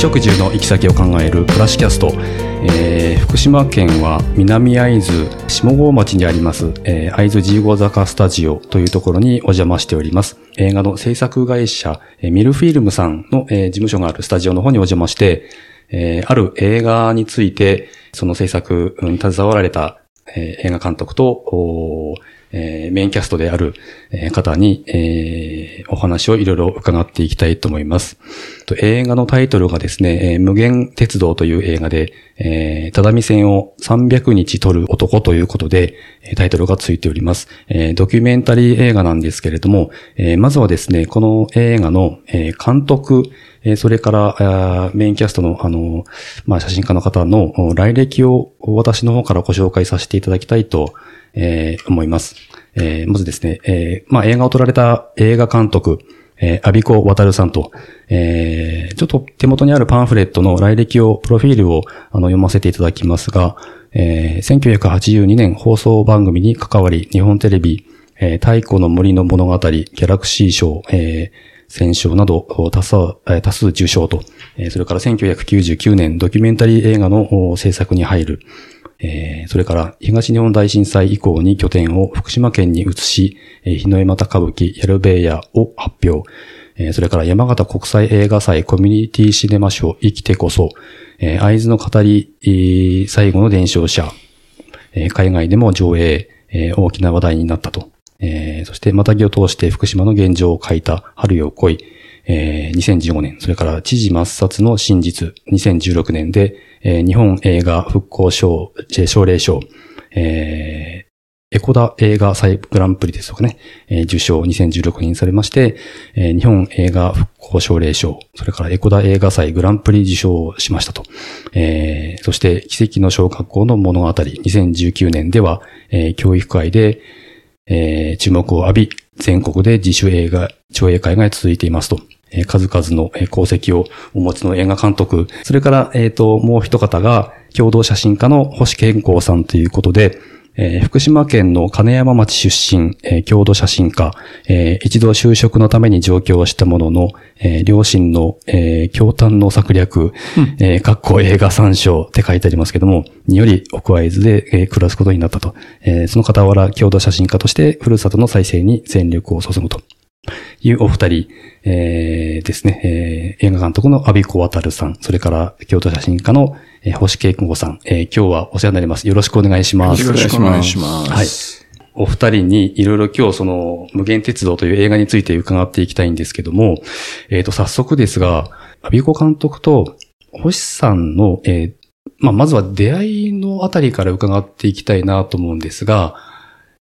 食住の行き先を考える暮らしキャスト、えー、福島県は南会津下郷町にあります、えー、会津ジーゴ坂スタジオというところにお邪魔しております。映画の制作会社、えー、ミルフィルムさんの、えー、事務所があるスタジオの方にお邪魔して、えー、ある映画について、その制作に携わられた、えー、映画監督と、えー、メインキャストである、方に、えー、お話をいろいろ伺っていきたいと思います。映画のタイトルがですね、えー、無限鉄道という映画で、えー、只見線を300日撮る男ということで、タイトルがついております。えー、ドキュメンタリー映画なんですけれども、えー、まずはですね、この映画の、えー、監督、えー、それから、メインキャストの、あの、まあ、写真家の方の来歴を私の方からご紹介させていただきたいと、えー、思います。えー、まずですね、えー、まあ、映画を撮られた映画監督、えー、アビコ・ワタルさんと、えー、ちょっと手元にあるパンフレットの来歴を、プロフィールをあの読ませていただきますが、えー、1982年放送番組に関わり、日本テレビ、えー、太古の森の物語、ギャラクシー賞、えー、選賞など多数、多数受賞と、えそれから1999年ドキュメンタリー映画の制作に入る。えー、それから東日本大震災以降に拠点を福島県に移し、えー、日の絵又歌舞伎ヤルベーヤを発表。えー、それから山形国際映画祭コミュニティシネマ賞生きてこそ、えー、合図の語り、えー、最後の伝承者、えー、海外でも上映、えー、大きな話題になったと。えー、そして、またぎを通して福島の現状を書いた春よ来い、えー、2015年、それから知事抹殺の真実、2016年で、えー、日本映画復興賞、奨励賞、えー、エコダ映画祭グランプリですとかね、えー、受賞2016年されまして、えー、日本映画復興奨励賞、それからエコダ映画祭グランプリ受賞しましたと。えー、そして、奇跡の小学校の物語、2019年では、えー、教育会で、えー、注目を浴び、全国で自主映画、上映会が続いていますと。え数々の功績をお持ちの映画監督、それから、えっ、ー、と、もう一方が、共同写真家の星健康さんということで、えー、福島県の金山町出身、えー、郷土写真家、えー、一度就職のために上京したものの、えー、両親の、えー、京丹の策略、うん、えー、学校映画参照って書いてありますけども、により奥会津で、えー、暮らすことになったと。えー、その傍ら、郷土写真家として、ふるさとの再生に全力を注ぐと。いうお二人、えー、ですね、えー、映画監督のアビコワタルさん、それから京都写真家の、えー、星慶久さん、えー、今日はお世話になります。よろしくお願いします。よろしくお願いします。はい。お二人にいろいろ今日その無限鉄道という映画について伺っていきたいんですけども、えっ、ー、と、早速ですが、アビコ監督と星さんの、えー、まあ、まずは出会いのあたりから伺っていきたいなと思うんですが、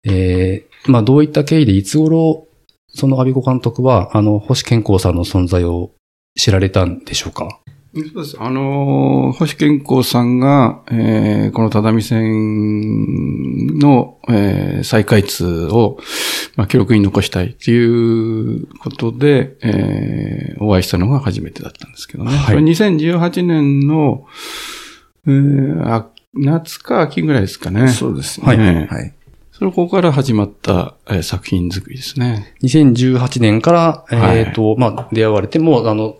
えー、まあ、どういった経緯でいつ頃そのアビコ監督は、あの、星健康さんの存在を知られたんでしょうか？そうです。あの、星健康さんが、えー、この只見線の、えー、再開通を、まあ、記録に残したいっていうことで、えー、お会いしたのが初めてだったんですけどね。はい、2018年の、えー、夏か秋ぐらいですかね。そうですね。はい。はいそれここから始まった、えー、作品作りですね。2018年から、えっ、ー、と、まあ、出会われても、あの、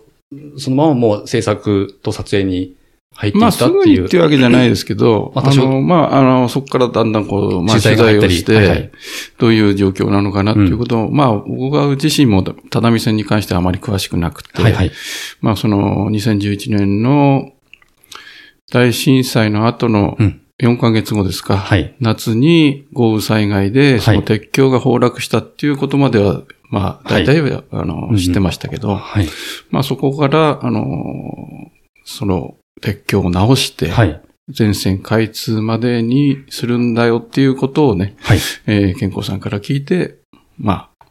そのままもう制作と撮影に入っていったっていう。まあ、すぐにっていうわけじゃないですけど、あの、まあ、あの、そこからだんだんこう、まあ、取材をして、はいはい、どういう状況なのかなっていうことを、うん、まあ、僕が自身も、只見線に関してはあまり詳しくなくて、はいはい、まあ、その、2011年の大震災の後の、うん4ヶ月後ですか。はい。夏に豪雨災害で、その鉄橋が崩落したっていうことまでは、まあ、大体は、あの、知ってましたけど、はい。まあ、そこから、あの、その、鉄橋を直して、はい。全線開通までにするんだよっていうことをね、はい。えー、健康さんから聞いて、まあ、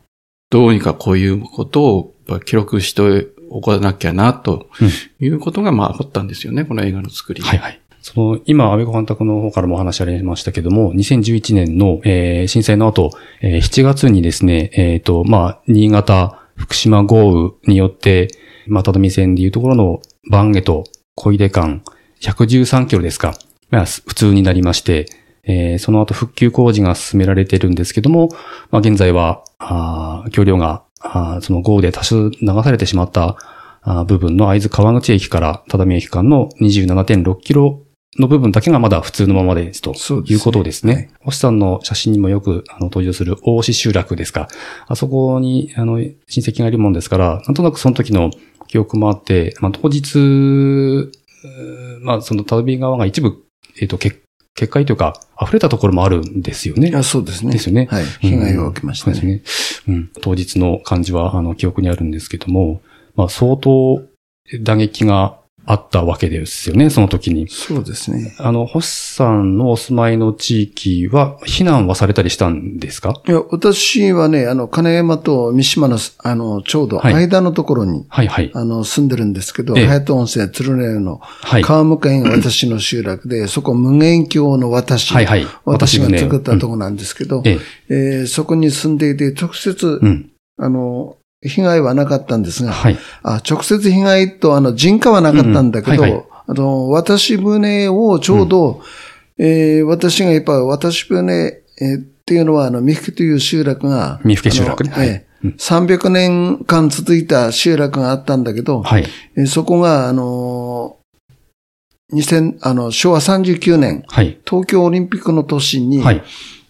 どうにかこういうことを記録しておかなきゃな、ということが、まあ、あったんですよね、この映画の作り。はいはい。その、今、安倍監督の方からもお話ありましたけども、2011年の、えー、震災の後、えー、7月にですね、えっ、ー、と、まあ、新潟、福島豪雨によって、まあ、たどみ線でいうところの、バンゲと小出間、113キロですか。まあ、普通になりまして、えー、その後復旧工事が進められているんですけども、まあ、現在は、あ橋梁が、あその豪雨で多数流されてしまった部分の会津川口駅から只見駅間の27.6キロの部分だけがまだ普通のままですということですね。すねはい、星さんの写真にもよくあの登場する大押集落ですか。あそこにあの親戚がいるもんですから、なんとなくその時の記憶もあって、まあ、当日、まあそのタビ側が一部、えっ、ー、と、結結界というか、溢れたところもあるんですよね。あそうですね。ですよね。はい。被害を受けましたね。そうですね。うん。当日の感じは、あの、記憶にあるんですけども、まあ、相当打撃があったわけですよね、その時に。そうですね。あの、星さんのお住まいの地域は、避難はされたりしたんですか？いや、私はね、あの、金山と三島の、あの、ちょうど間のところに、はい、はい、あの、住んでるんですけど、ええ、隼人温泉鶴根の、川向かいが私の集落で、そこ無限郷の私、はいはい、私が作ったとこなんですけど、うん、ええそこに住んでいて、直接、うん、あの、被害はなかったんですが、はい、あ直接被害とあの人家はなかったんだけど、うん。はいはい、あの渡し船をちょうど、うん、えー、私がやっぱ渡し船、えー、っていうのは、あの、三福という集落が、三福集落ね。はい、えー、300年間続いた集落があったんだけど、はい、えー、そこが、あの2000、あの、昭和39年、はい、東京オリンピックの年に、はい、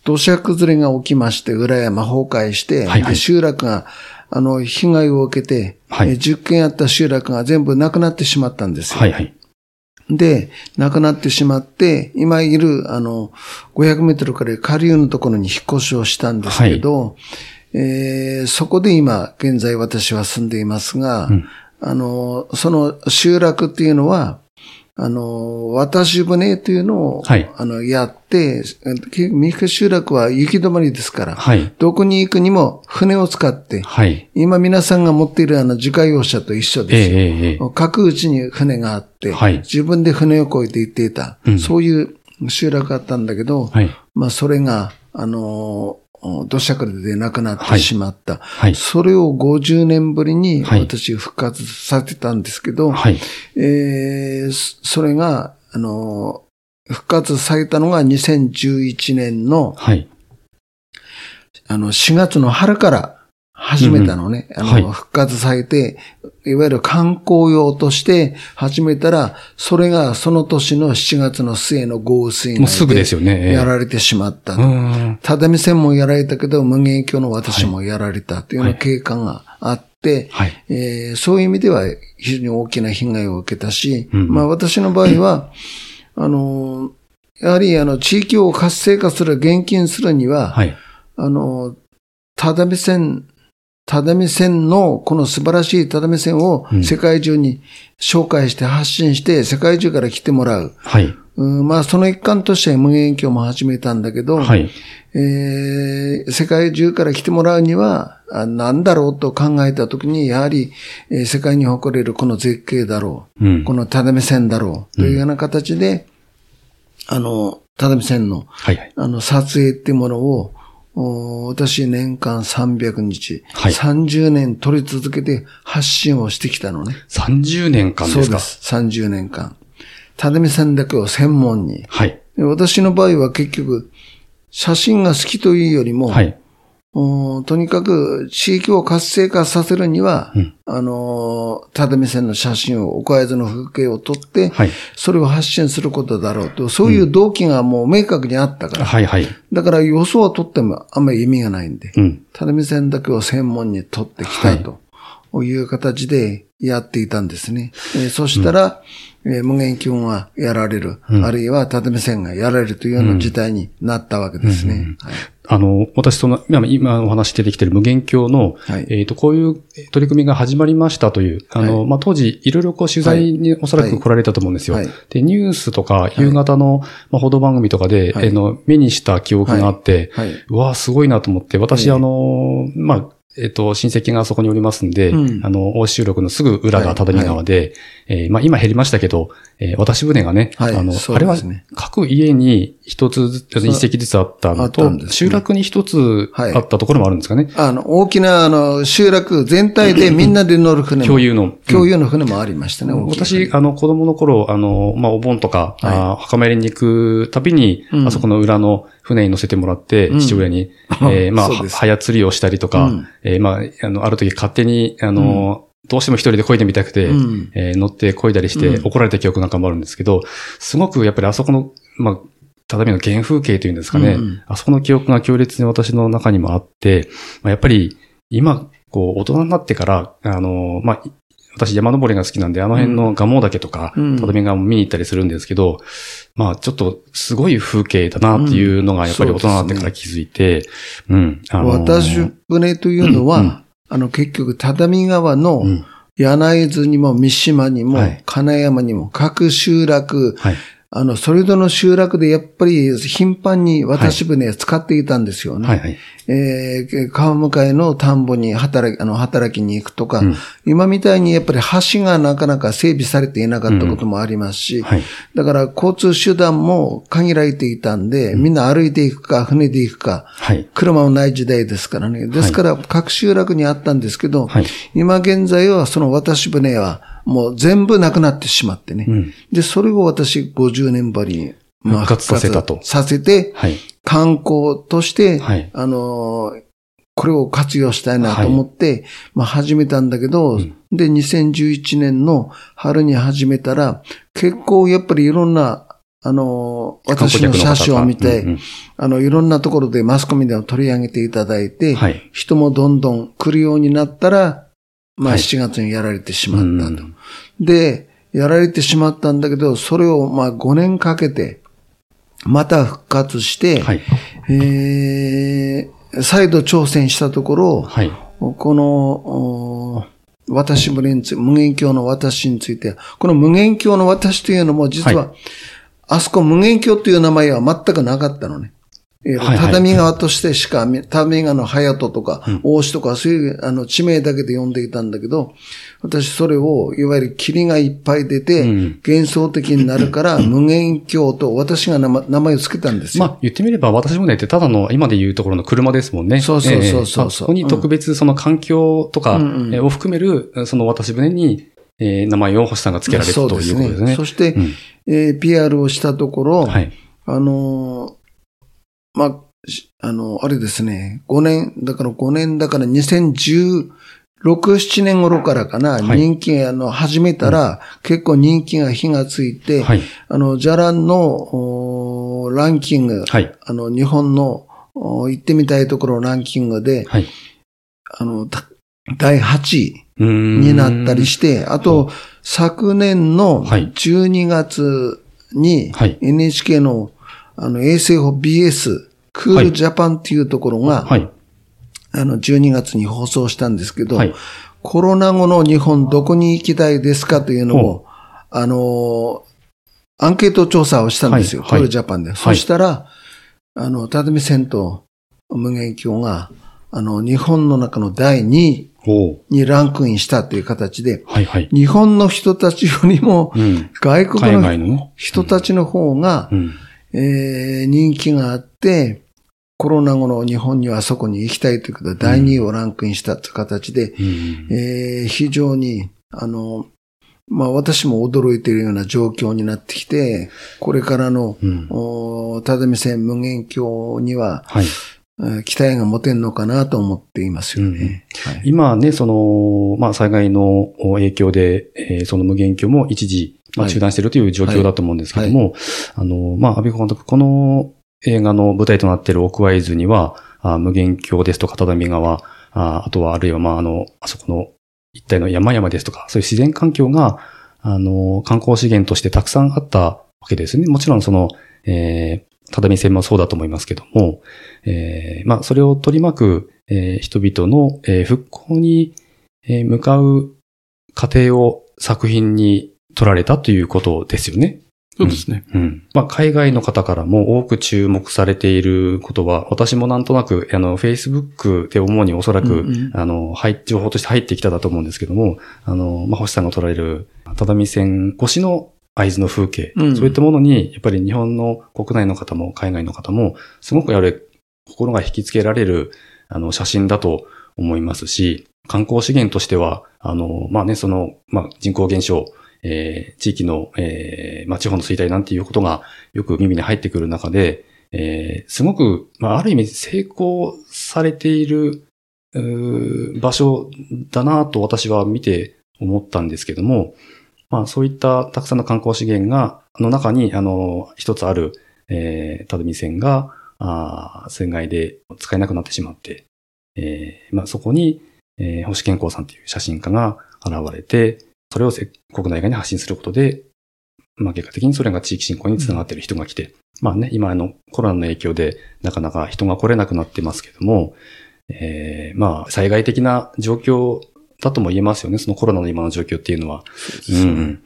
土砂崩れが起きまして、裏山崩壊して、はいはい、集落があの、被害を受けて、はい、10件あった集落が全部なくなってしまったんですよ。はいはい。で、亡くなってしまって、今いる、あの、500メートルから下流のところに引っ越しをしたんですけど、はい、えー、そこで今、現在私は住んでいますが、うん、あの、その集落っていうのは、あの、渡し船というのを、はい、あの、やって、三福集落は行き止まりですから、はい、どこに行くにも船を使って、はい、今皆さんが持っているあの自家用車と一緒です。よ。えーえー、各うちに船があって、はい、自分で船を越えて行っていた、うん、そういう集落があったんだけど、はい、まあそれが、あの土砂崩れで亡くなってしまった。はい、それを50年ぶりに私復活させてたんですけど、はい、えー、それが、あの、復活されたのが2011年の、はい、あの、4月の春から始めたのね。うん、あの、はい、復活されて、いわゆる観光用として始めたら、それがその年の7月の末の豪雨水害もうすぐですよね。やられてしまった。ただ見線もやられたけど、無限鏡の私もやられたというような経過があって、はい、えー、そういう意味では非常に大きな被害を受けたし、うん、まあ私の場合は、あの、やはりあの、地域を活性化する、現金するには、はい、あの、ただ見線ただめ線の、この素晴らしいただめ線を世界中に紹介して発信して、世界中から来てもらう。はい。うん、まあ、その一環として無限鏡も始めたんだけど、はい。えー、世界中から来てもらうには、何だろうと考えたときに、やはり、えー、世界に誇れるこの絶景だろう。うん、このただめ線だろう。というような形で、うん、あの、ただめ線の、はい、あの、撮影っていうものを、私年間300日、はい、30年取り続けて発信をしてきたのね。30年間ですか？そうです。30年間。ただみさんだけを専門に。はい。私の場合は結局、写真が好きというよりも、はい。とにかく地域を活性化させるには、うん、あの、ただ目線の写真を、岡江津の風景を撮って、はい、それを発信することだろうと、そういう動機がもう明確にあったから。うん、はいはい。だから予想を撮ってもあんまり意味がないんで、うん、ただ目線だけを専門に撮ってきたとい。う形でやっていたんですね。えー、そしたら、えー、無限気温がやられる、あるいはただ目線がやられるというような事態になったわけですね。はいあの、私その、今お話出てきている無限鏡の、はい、えっ、ー、と、こういう取り組みが始まりましたという、あの、はい、まあ、当時、いろいろこう取材におそらく来られたと思うんですよ。はい、で、ニュースとか、夕方の、まあ、報道番組とかで、えの、目にした記憶があって、うわすごいなと思って、私、あの、まあ、えっ、と、親戚がそこにおりますんで、うん、あの、大収録のすぐ裏が只見川で、はい。はい、えー、まあ今減りましたけど、えー、渡し船がね、はい、あの、ね、あれは各家に一つずつ、一隻ずつあったのと、ね、集落に一つあったところもあるんですかね。あの、大きな、あの、集落全体でみんなで乗る船も。共有の。共有の船もありましたね、うん、私、あの、子供の頃、あの、まあお盆とか、はい、あ墓参りに行くたびに、うん、あそこの裏の船に乗せてもらって、父親に、えー、まあ、早釣りをしたりとか、うん、えー、まあ、あの、ある時勝手に、あの、どうしても一人で漕いでみたくて、うん、えー、乗って漕いだりして怒られた記憶なんかもあるんですけど、すごくやっぱりあそこの、まあ、畳の原風景というんですかね、うん、あそこの記憶が強烈に私の中にもあって、まあ、やっぱり今、こう、大人になってから、あの、まあ、私山登りが好きなんで、あの辺の蒲生岳とか、畳川も見に行ったりするんですけど、まあちょっとすごい風景だなっていうのがやっぱり大人になってから気づいて、うん。あの私船というのは、あの結局畳川の、柳津にも三島にも、金山にも各集落、あの、それぞれの集落でやっぱり頻繁に渡し船を使っていたんですよね。はい。はい、えー、川向かいの田んぼに働き、あの、働きに行くとか、うん、今みたいにやっぱり橋がなかなか整備されていなかったこともありますし、うん。はい、だから交通手段も限られていたんで、うん、みんな歩いていくか、船で行くか、はい、車もない時代ですからね。ですから各集落にあったんですけど、今現在はその渡し船は、もう全部なくなってしまってね。うん、で、それを私50年ばりに、まあ、復活させたと。させて、はい、観光として、はい、あのー、これを活用したいなと思って、はい、まあ始めたんだけど、うん、で、2011年の春に始めたら、結構やっぱりいろんな、あの、私の写真を見て、うんうん、あの、いろんなところでマスコミでも取り上げていただいて、はい、人もどんどん来るようになったら、まあ7月にやられてしまったと。はい、で、やられてしまったんだけど、それをまあ5年かけて、また復活して、はい、えー、再度挑戦したところ、はい、この、私無限無限鏡の私について、この無限鏡の私というのも実は、はい、あそこ無限鏡という名前は全くなかったのね。畳川としてしか、畳川の隼人とか、大志とか、そういうあの地名だけで呼んでいたんだけど、私それを、いわゆる霧がいっぱい出て、幻想的になるから、無限鏡と私が名前を付けたんですよ。まあ、言ってみれば私もねってただの、今で言うところの車ですもんね。そうそうそうそう。そこに特別その環境とかを含める、その渡し船に、えー、名前を星さんが付けられるということですね。そして、えー、PR をしたところ、はい、あのまあ、あの、あれですね、5年、だから5年だから2016、7年頃からかな、はい、人気、あの、始めたら、結構人気が火がついて、はい、あの、じゃらんの、ランキング、はい、あの、日本の、行ってみたいところランキングで、はい、あの、第8位になったりして、あと、昨年の12月に NHK のあの、衛星法 BS、クールジャパンっていうところが、はい、あの、12月に放送したんですけど、はい、コロナ後の日本どこに行きたいですかというのを、あの、アンケート調査をしたんですよ、はい、クールジャパンで。そしたら、あの、畳戦と無限鏡が、あの、日本の中の第2位にランクインしたという形で、はいはい、日本の人たちよりも、外国の人たちの方が、うんえー、人気があって、コロナ後の日本にはそこに行きたいということで、第2位をランクインしたという形で、うん、えー、非常に、あの、まあ私も驚いているような状況になってきて、これからの、うん、お只線無限鏡には、はい、期待が持てんのかなと思っていますよね。うんはい、今ね、その、まあ災害の影響で、えー、その無限鏡も一時、まあ中断しているという状況だと思うんですけども、あの、まあ安倍監督、この映画の舞台となっている奥会津には、あ無限鏡ですとか、只川、ああとはあるいは、まああの、あそこの一帯の山々ですとか、そういう自然環境が、あの、観光資源としてたくさんあったわけですね。もちろんその、えー、畳線もそうだと思いますけども、えー、まあ、それを取り巻く、えー、人々の、えー、復興に、えー、向かう過程を作品に取られたということですよね。そうですね。うん。うん、まあ、海外の方からも多く注目されていることは、私もなんとなく、あの、Facebook で主におそらく、うんうん、あの、情報として入ってきただと思うんですけども、あの、まあ、星さんが捉える、畳線越しの会津の風景、うん、そういったものに、やっぱり日本の国内の方も海外の方も、すごくやる、心が引き付けられる、あの、写真だと思いますし、観光資源としては、あの、まあね、その、まあ、人口減少、えー、地域の、えー、まあ、地方の衰退なんていうことがよく耳に入ってくる中で、えー、すごく、まあ、ある意味成功されている、場所だなと私は見て思ったんですけども、まあそういったたくさんの観光資源が、の中に、あの、一つある、えー、たどみ線が、あ水害で使えなくなってしまって、えー、まあそこに、えー、星健康さんという写真家が現れて、それを国内外に発信することで、まあ結果的にそれが地域振興につながっている人が来て、うん、まあね、今あのコロナの影響でなかなか人が来れなくなってますけども、えー、まあ災害的な状況だとも言えますよね。そのコロナの今の状況っていうのは。うね、うん。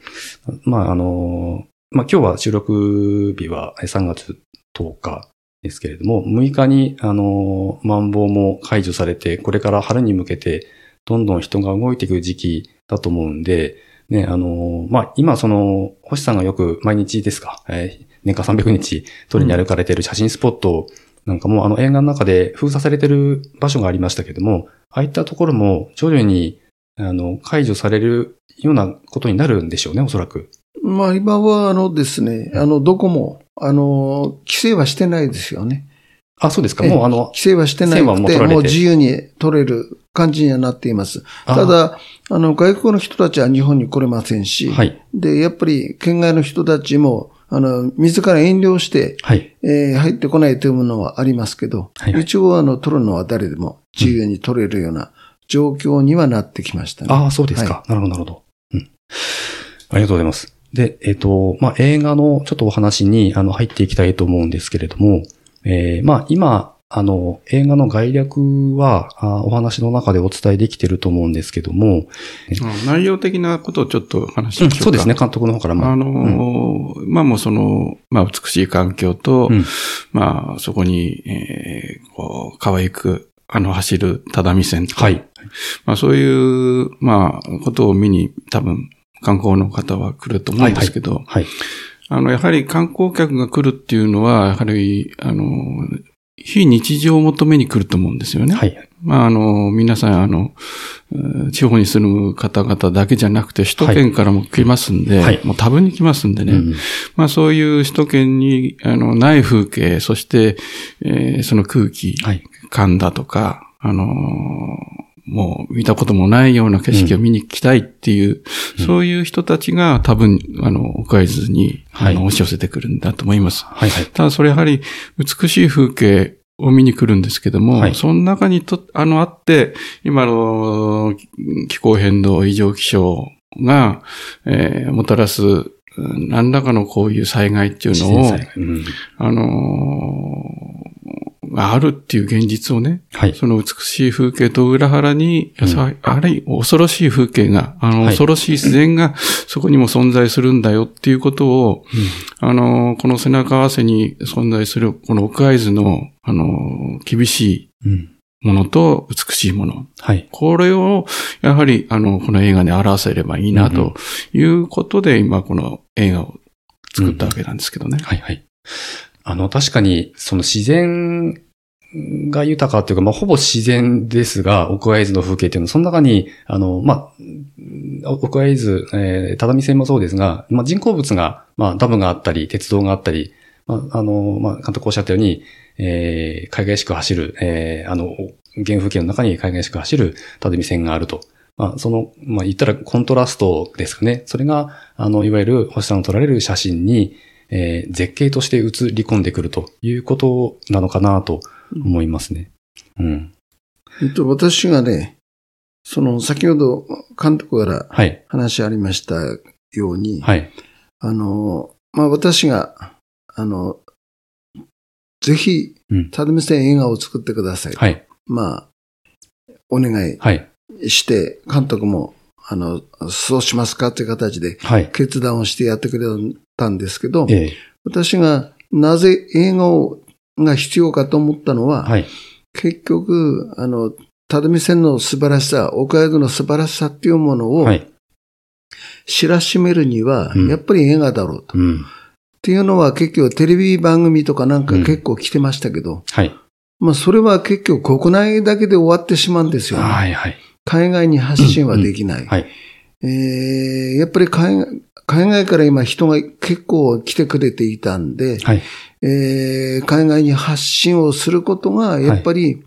まああの、まあ今日は収録日は3月10日ですけれども、6日にあの、マンボウも解除されて、これから春に向けてどんどん人が動いていく時期だと思うんで、ね、あの、まあ、今その、星さんがよく毎日ですか、えー、年間300日取りに歩かれている写真スポットなんかもあの映画の中で封鎖されてる場所がありましたけども、ああいったところも徐々にあの解除されるようなことになるんでしょうね、おそらく。まあ今はあのですね、あのどこも、あの、規制はしてないですよね。あ、そうですか。もうあの、規制はしてないくて、もう自由に取れる感じにはなっています。ただ、あの、外国の人たちは日本に来れませんし、はい、で、やっぱり県外の人たちも、あの、自ら遠慮して、はい、えー、入ってこないというものはありますけど、はいはい、一応あの、取るのは誰でも自由に取れるような状況にはなってきましたね。ああ、そうですか。はい、なるほど、なるほど。うん。ありがとうございます。で、えっ、ー、と、まあ、映画のちょっとお話に、あの、入っていきたいと思うんですけれども、えー、まあ、今、あの、映画の概略はあ、お話の中でお伝えできてると思うんですけども。内容的なことをちょっと話しましょうか、うん、そうですね、監督の方からも。あの、うん、まあもうその、まあ美しい環境と、うん、まあそこに、えー、こう、可愛く、あの、走る只見線と。はい。まあそういう、まあ、ことを見に多分、観光の方は来ると思うんですけど、はい、はいはいあの、やはり観光客が来るっていうのは、やはり、あの、非日常を求めに来ると思うんですよね。はい。まあ、あの、皆さん、あの、地方に住む方々だけじゃなくて、首都圏からも来ますんで、はい、もう多分に来ますんでね。うん、まあ、そういう首都圏に、あの、ない風景、そして、えー、その空気、はい、感だとか、あのもう見たこともないような景色を見に来たいっていう、うん、そういう人たちが多分、あの、岡津に、あの、押し寄せてくるんだと思います。はいはい、ただそれやはり美しい風景を見に来るんですけども、はい、その中にと、あの、あって、今の気候変動、異常気象が、えー、もたらす何らかのこういう災害っていうのを、うん、あのがあるっていう現実をね、はい、その美しい風景と裏腹に、うん、あれ、恐ろしい風景が、あの、恐ろしい自然がそこにも存在するんだよっていうことを、うん、あの、この背中合わせに存在する、この奥会津の、あの、厳しい、ものと美しいもの。はい。これを、やはり、あの、この映画で表せればいいな、ということで、今、この映画を作ったわけなんですけどね。はいはい。あの、確かに、その自然が豊かっていうか、まあ、ほぼ自然ですが、奥会津の風景っていうのは、その中に、あの、まあ、奥会津、えー、只見線もそうですが、まあ、人工物が、まあ、ダムがあったり、鉄道があったり、まあ、あの、まあ、監督おっしゃったように、えー、海外しく走る、えー、あの、原風景の中に海外しく走る只見線があると。まあ、その、まあ、言ったらコントラストですかね。それが、あの、いわゆる星さんの撮られる写真に、えー、絶景として映り込んでくるということなのかなと思いますね。うん。えっと、私がね、その、先ほど監督から話ありましたように、はい。あの、まあ、私が、あの、ぜひ、ただめせん映画を作ってください。はい。まあ、お願いして、監督も、あの、そうしますかっていう形で、決断をしてやってくれたんですけど、はい、私がなぜ映画をが必要かと思ったのは、はい、結局、あの、ただみ線の素晴らしさ、岡山の素晴らしさっていうものを、知らしめるには、やっぱり映画だろうと。うん、っていうのは結局テレビ番組とかなんか結構来てましたけど、うん、はい。まあそれは結局国内だけで終わってしまうんですよね。はいはい。海外に発信はできない。えー、やっぱり海外、海外から今人が結構来てくれていたんで、はい、えー、海外に発信をすることが、やっぱり、はい、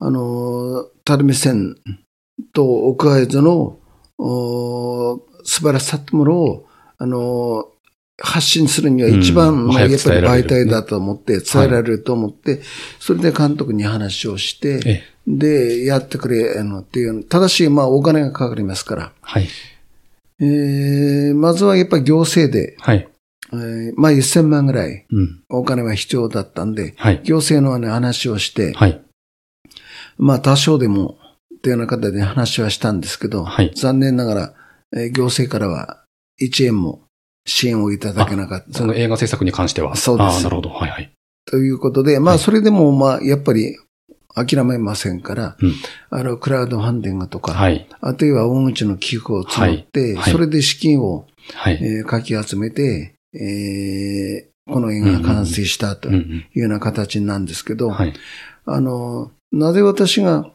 あの、垂水線と奥会津の素晴らしさってものを、あの、発信するには一番、まあ、やっぱり媒体だと思って、伝えられると思って、それで監督に話をして、で、やってくれ、あの、っていう、ただし、まあ、お金がかかりますから。はい。えー、まずはやっぱり行政で、はい。えー、まあ、1000万ぐらい、お金は必要だったんで、はい。行政の、ね、話をして、はい。まあ、多少でも、っていうような形で話はしたんですけど、はい。残念ながら、えー、行政からは1円も支援をいただけなかった。その映画制作に関してはそうです。あなるほど。はいはい。ということで、まあ、それでも、まあ、やっぱり、諦めませんから、うん、あの、クラウドファンディングとか、はい、あるいは大口の寄付を募って、はい、それで資金を、はい。えー、かき集めて、えー、この映画が完成したというような形なんですけど、はい、あの、なぜ私が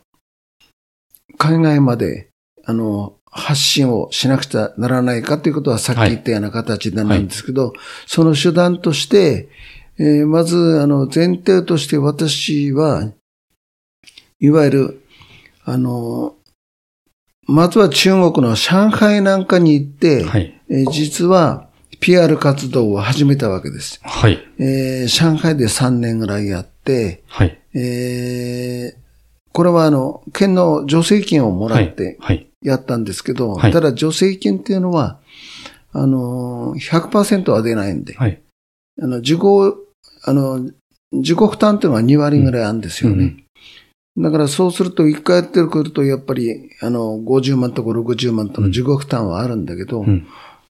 海外まで、あの、発信をしなくちゃならないかということはさっき言ったような形でなんですけど、はい、その手段として、えー、まず、あの、前提として私は、いわゆる、あの、まずは中国の上海なんかに行って、はい、えー、実は PR 活動を始めたわけです。はい。えー、上海で3年ぐらいやって、はい。えー、これはあの、県の助成金をもらってやったんですけど、はい、ただ助成金っていうのは、あの、100%は出ないんで、はい、あの、自己、あの、自己負担っていうのは2割ぐらいあるんですよね。うん、だからそうすると、一回やってくると、やっぱり、あの、50万とか60万との自己負担はあるんだけど、うん、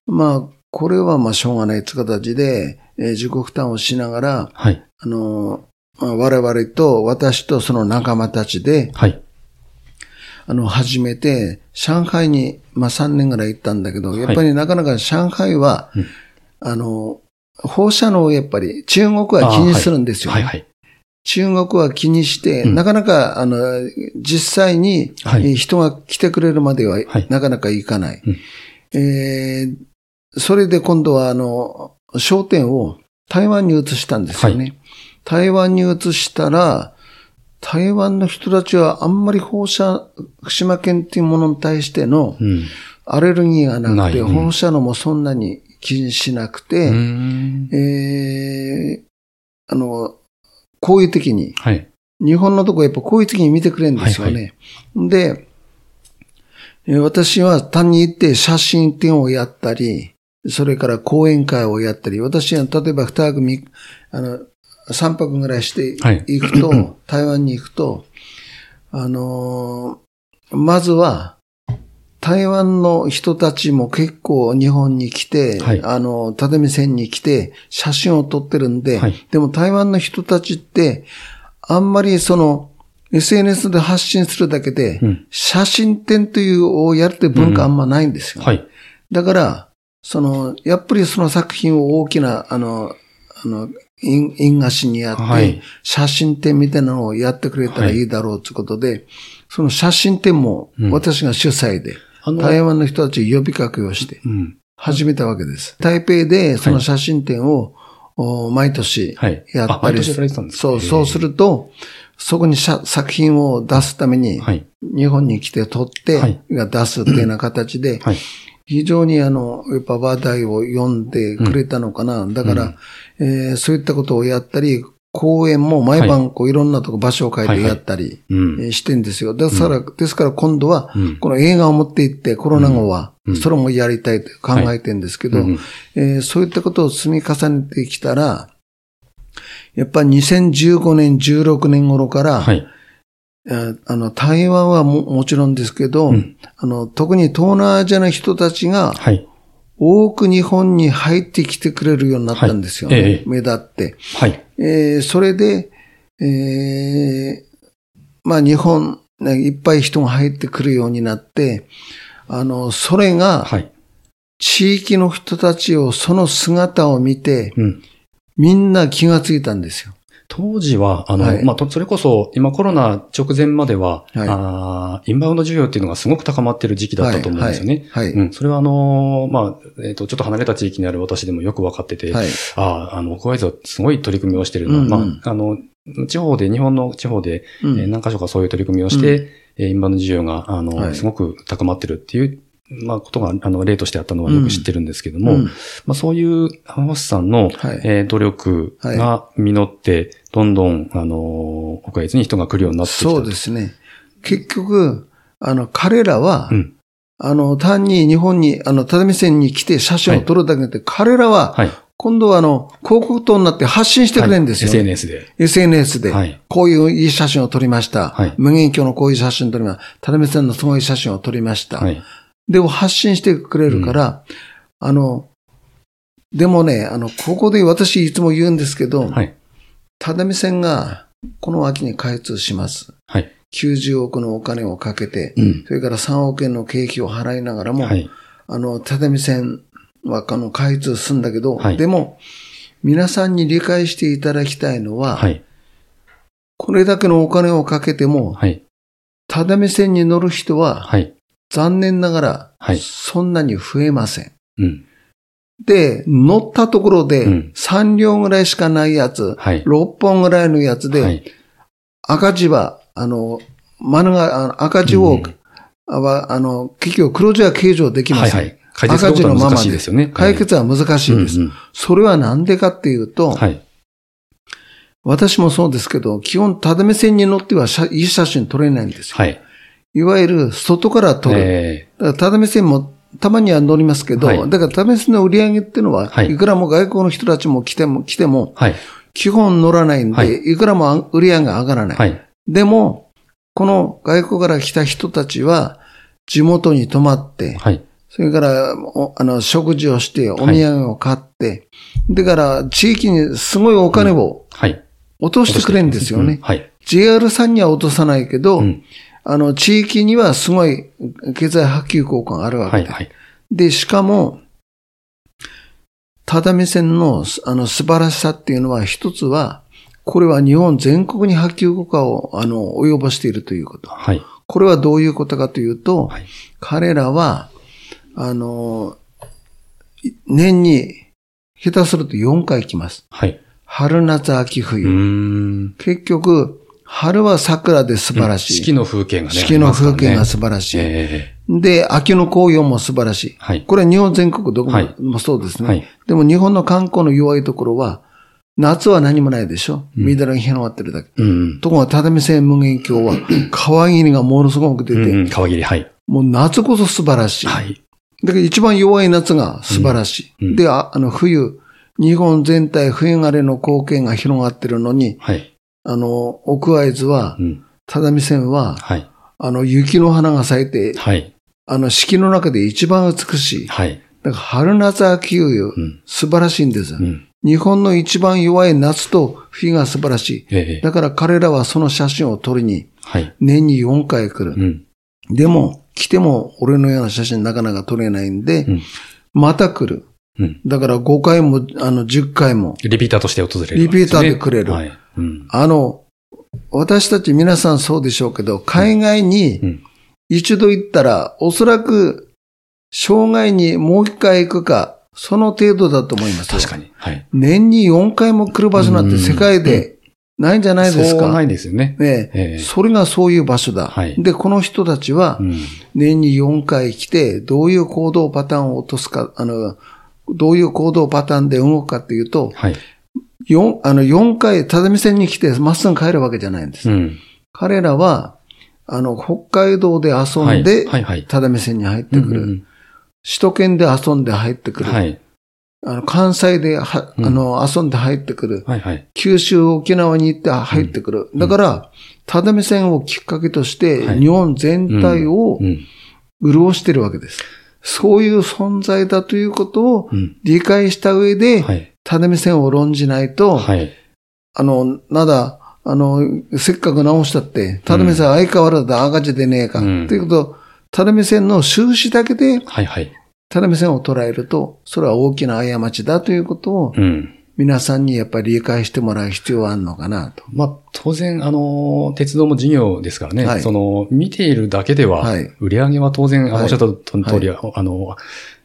まあ、これはまあしょうがない形で、えー、自己負担をしながら、はい、あの、我々と私とその仲間たちで、はい。あの、始めて、上海に、まあ3年ぐらい行ったんだけど、やっぱりなかなか上海は、はい、あの、放射能をやっぱり中国は気にするんですよ、ね、はい、はいはい中国は気にして、うん、なかなか、あの、実際に人が来てくれるまでは、なかなか行かない。はい、えー、それで今度は、あの、焦点を台湾に移したんですよね。はい、台湾に移したら、台湾の人たちはあんまり放射、福島県っていうものに対してのアレルギーがなくて、うん、放射能もそんなに気にしなくて、えー、あの、好意的に、はい、日本のとこやっぱ好意的に見てくれるんですよね。はいはい、で、私は単に行って写真展をやったり、それから講演会をやったり、私は例えば二組、あの、3泊ぐらいして行くと、はい、台湾に行くと、あのー、まずは、台湾の人たちも結構日本に来て、はい、あの、立見線に来て写真を撮ってるんで、はい、でも台湾の人たちって、あんまりその、SNS で発信するだけで、うん、写真展というをやるって文化あんまないんですよ、ねうん。はい、だから、その、やっぱりその作品を大きな、あの、あの、印画紙にやって、写真展みたいなのをやってくれたらいいだろうということで、その写真展も私が主催で、台湾の人たち呼びかけをして、始めたわけです。台北でその写真展を、毎年やったりする。そう、そうすると、そこに作品を出すために、日本に来て撮って、出すっていうような形で、非常にあの、やっぱ話題を読んでくれたのかな。だから、えー、そういったことをやったり、公演も毎晩こういろんなとこ場所を変えてやったりしてんですよ。ですから、ですから今度は、この映画を持って行ってコロナ後は、それもやりたいと考えてるんですけど、えそういったことを積み重ねてきたら、やっぱ2015年、16年頃から、はい。あの、台湾はももちろんですけど、うん、あの、特に東南アジアの人たちが、はい、多く日本に入ってきてくれるようになったんですよね。目立って。はい。えー、それで、えー、まあ日本、いっぱい人が入ってくるようになって、あの、それが、はい、地域の人たちを、その姿を見て、うん、みんな気がついたんですよ。当時は、あの、はい、まあ、それこそ、今コロナ直前までは、はい、あインバウンド需要っていうのがすごく高まってる時期だったと思うんですよね。はい。はい、うん。それはあの、まあ、えっ、ー、と、ちょっと離れた地域にある私でもよくわかってて、はい、ああ、あの、クワイズはすごい取り組みをしてるのは、うんうん、まあ、あの、地方で、日本の地方で、うん、えー、何箇所かそういう取り組みをして、うん、インバウンド需要が、あの、すごく高まってるっていうまあ、ことが、あの、例としてあったのはよく知ってるんですけども、うん、まあ、そういう浜松さんの、はい、えー、努力が実って、どんどん、あの、岡越に人が来るようになってきた。そうですね。結局、あの、彼らは、うん、あの、単に日本に、あの、只見線に来て写真を撮るだけで、はい、彼らは、はい、今度はあの、広告塔になって発信してくれるんですよ、ねはい、SNS で。SNS で。はい、こういういい写真を撮りました。はい、無限鏡のこういう写真を撮りました。只見線のすごい写真を撮りました。はい、でも発信してくれるから、うん、あの、でもね、あの、ここで私いつも言うんですけど、はい、只見線がこの秋に開通します。はい、90億のお金をかけて、うん、それから3億円の経費を払いながらも、はい、あの、只見線はあの開通するんだけど、はい、でも、皆さんに理解していただきたいのは、はい、これだけのお金をかけても、はい、只見線に乗る人は、はい、残念ながら、そんなに増えません。うん、で、乗ったところで、3両ぐらいしかないやつ、はい、6本ぐらいのやつで、赤字はあの、マヌが、赤字を、うん、あの、結局黒字は計上できません。はいはい。解決は難しいですよね。解決は難しいです。それはなんでかっていうと、はい、私もそうですけど、基本、ただ目線に乗ってはいい写真撮れないんですよ。はい。いわゆる、外から撮る。えー、だからただ目線もたまには乗りますけど、はい、だからただ目線の売り上げっていうのは、はい、いくらも外国の人たちも来ても、来ても、はい、基本乗らないんで、はい、いくらも売り上げが上がらない。はい、でも、この外国から来た人たちは、地元に泊まって、はい、それから、あの、食事をして、お土産を買って、だから、地域にすごいお金を、落としてくれるんですよね。はい、JR さんには落とさないけど、うん、あの、地域にはすごい経済波及効果があるわけで。はいはい、で、しかも、ただ目線の、あの、素晴らしさっていうのは、一つは、これは日本全国に波及効果を、あの、及ぼしているということ。はい。これはどういうことかというと、はい、彼らは、あの、年に、下手すると4回来ます。はい。春、夏、秋、冬。結局、春は桜で素晴らしい。四季の風景がね。四季の風景が素晴らしい。えー、で、秋の紅葉も素晴らしい。はい。これは日本全国どこもそうですね。はい。でも日本の観光の弱いところは、夏は何もないでしょ？緑が広がってるだけ。うん、ところが、只見線無限鏡は、川霧がものすごく出て、うん、川霧、はい。もう夏こそ素晴らしい。はい。だから一番弱い夏が素晴らしい。うん、で、あの、冬、日本全体冬枯れの光景が広がってるのに、はい。あの、奥会津は、只見線は、はい。あの、雪の花が咲いて、はい。あの、四季の中で一番美しい。はい。だから春夏秋冬、うん、素晴らしいんです。うん、日本の一番弱い夏と冬が素晴らしい。ええ、だから彼らはその写真を撮りに、年に4回来る。はいうん、でも、来ても俺のような写真なかなか撮れないんで、うん、また来る。うん、だから5回も、あの、10回も。リピーターとして訪れる、ね、リピーターでくれる。はいうん、あの、私たち皆さんそうでしょうけど、海外に一度行ったら、おそらく、生涯にもう一回行くか、その程度だと思います確かに。はい。年に4回も来る場所なんて世界でないんじゃないですか。そうないですよね。ねえー、それがそういう場所だ。はい。で、この人たちは、年に4回来て、どういう行動パターンを落とすか、あの、どういう行動パターンで動くかっていうと、はい。4、あの、4回、只見線に来て、まっすぐ帰るわけじゃないんです。うん。彼らは、あの、北海道で遊んで、只見線に入ってくる。うんうん首都圏で遊んで入ってくる。はい。あの、関西では、うん、あの、遊んで入ってくる。はいはい。九州、沖縄に行って入ってくる。うん、だから、ただ目線をきっかけとして、日本全体を潤してるわけです。そういう存在だということを理解した上で、はい、ただ目線を論じないと、はい、あの、まだ、あの、せっかく直したって、ただ目線相変わらず赤字でねえか、ということただ目線の収支だけで、はいはい。ただ目線を捉えると、それは大きな過ちだということを、うん。皆さんにやっぱり理解してもらう必要はあるのかなと。まあ、当然、あの、鉄道も事業ですからね、はい、その、見ているだけでは、はい、売り上げは当然、あの、おっしゃった通り、はい、あの、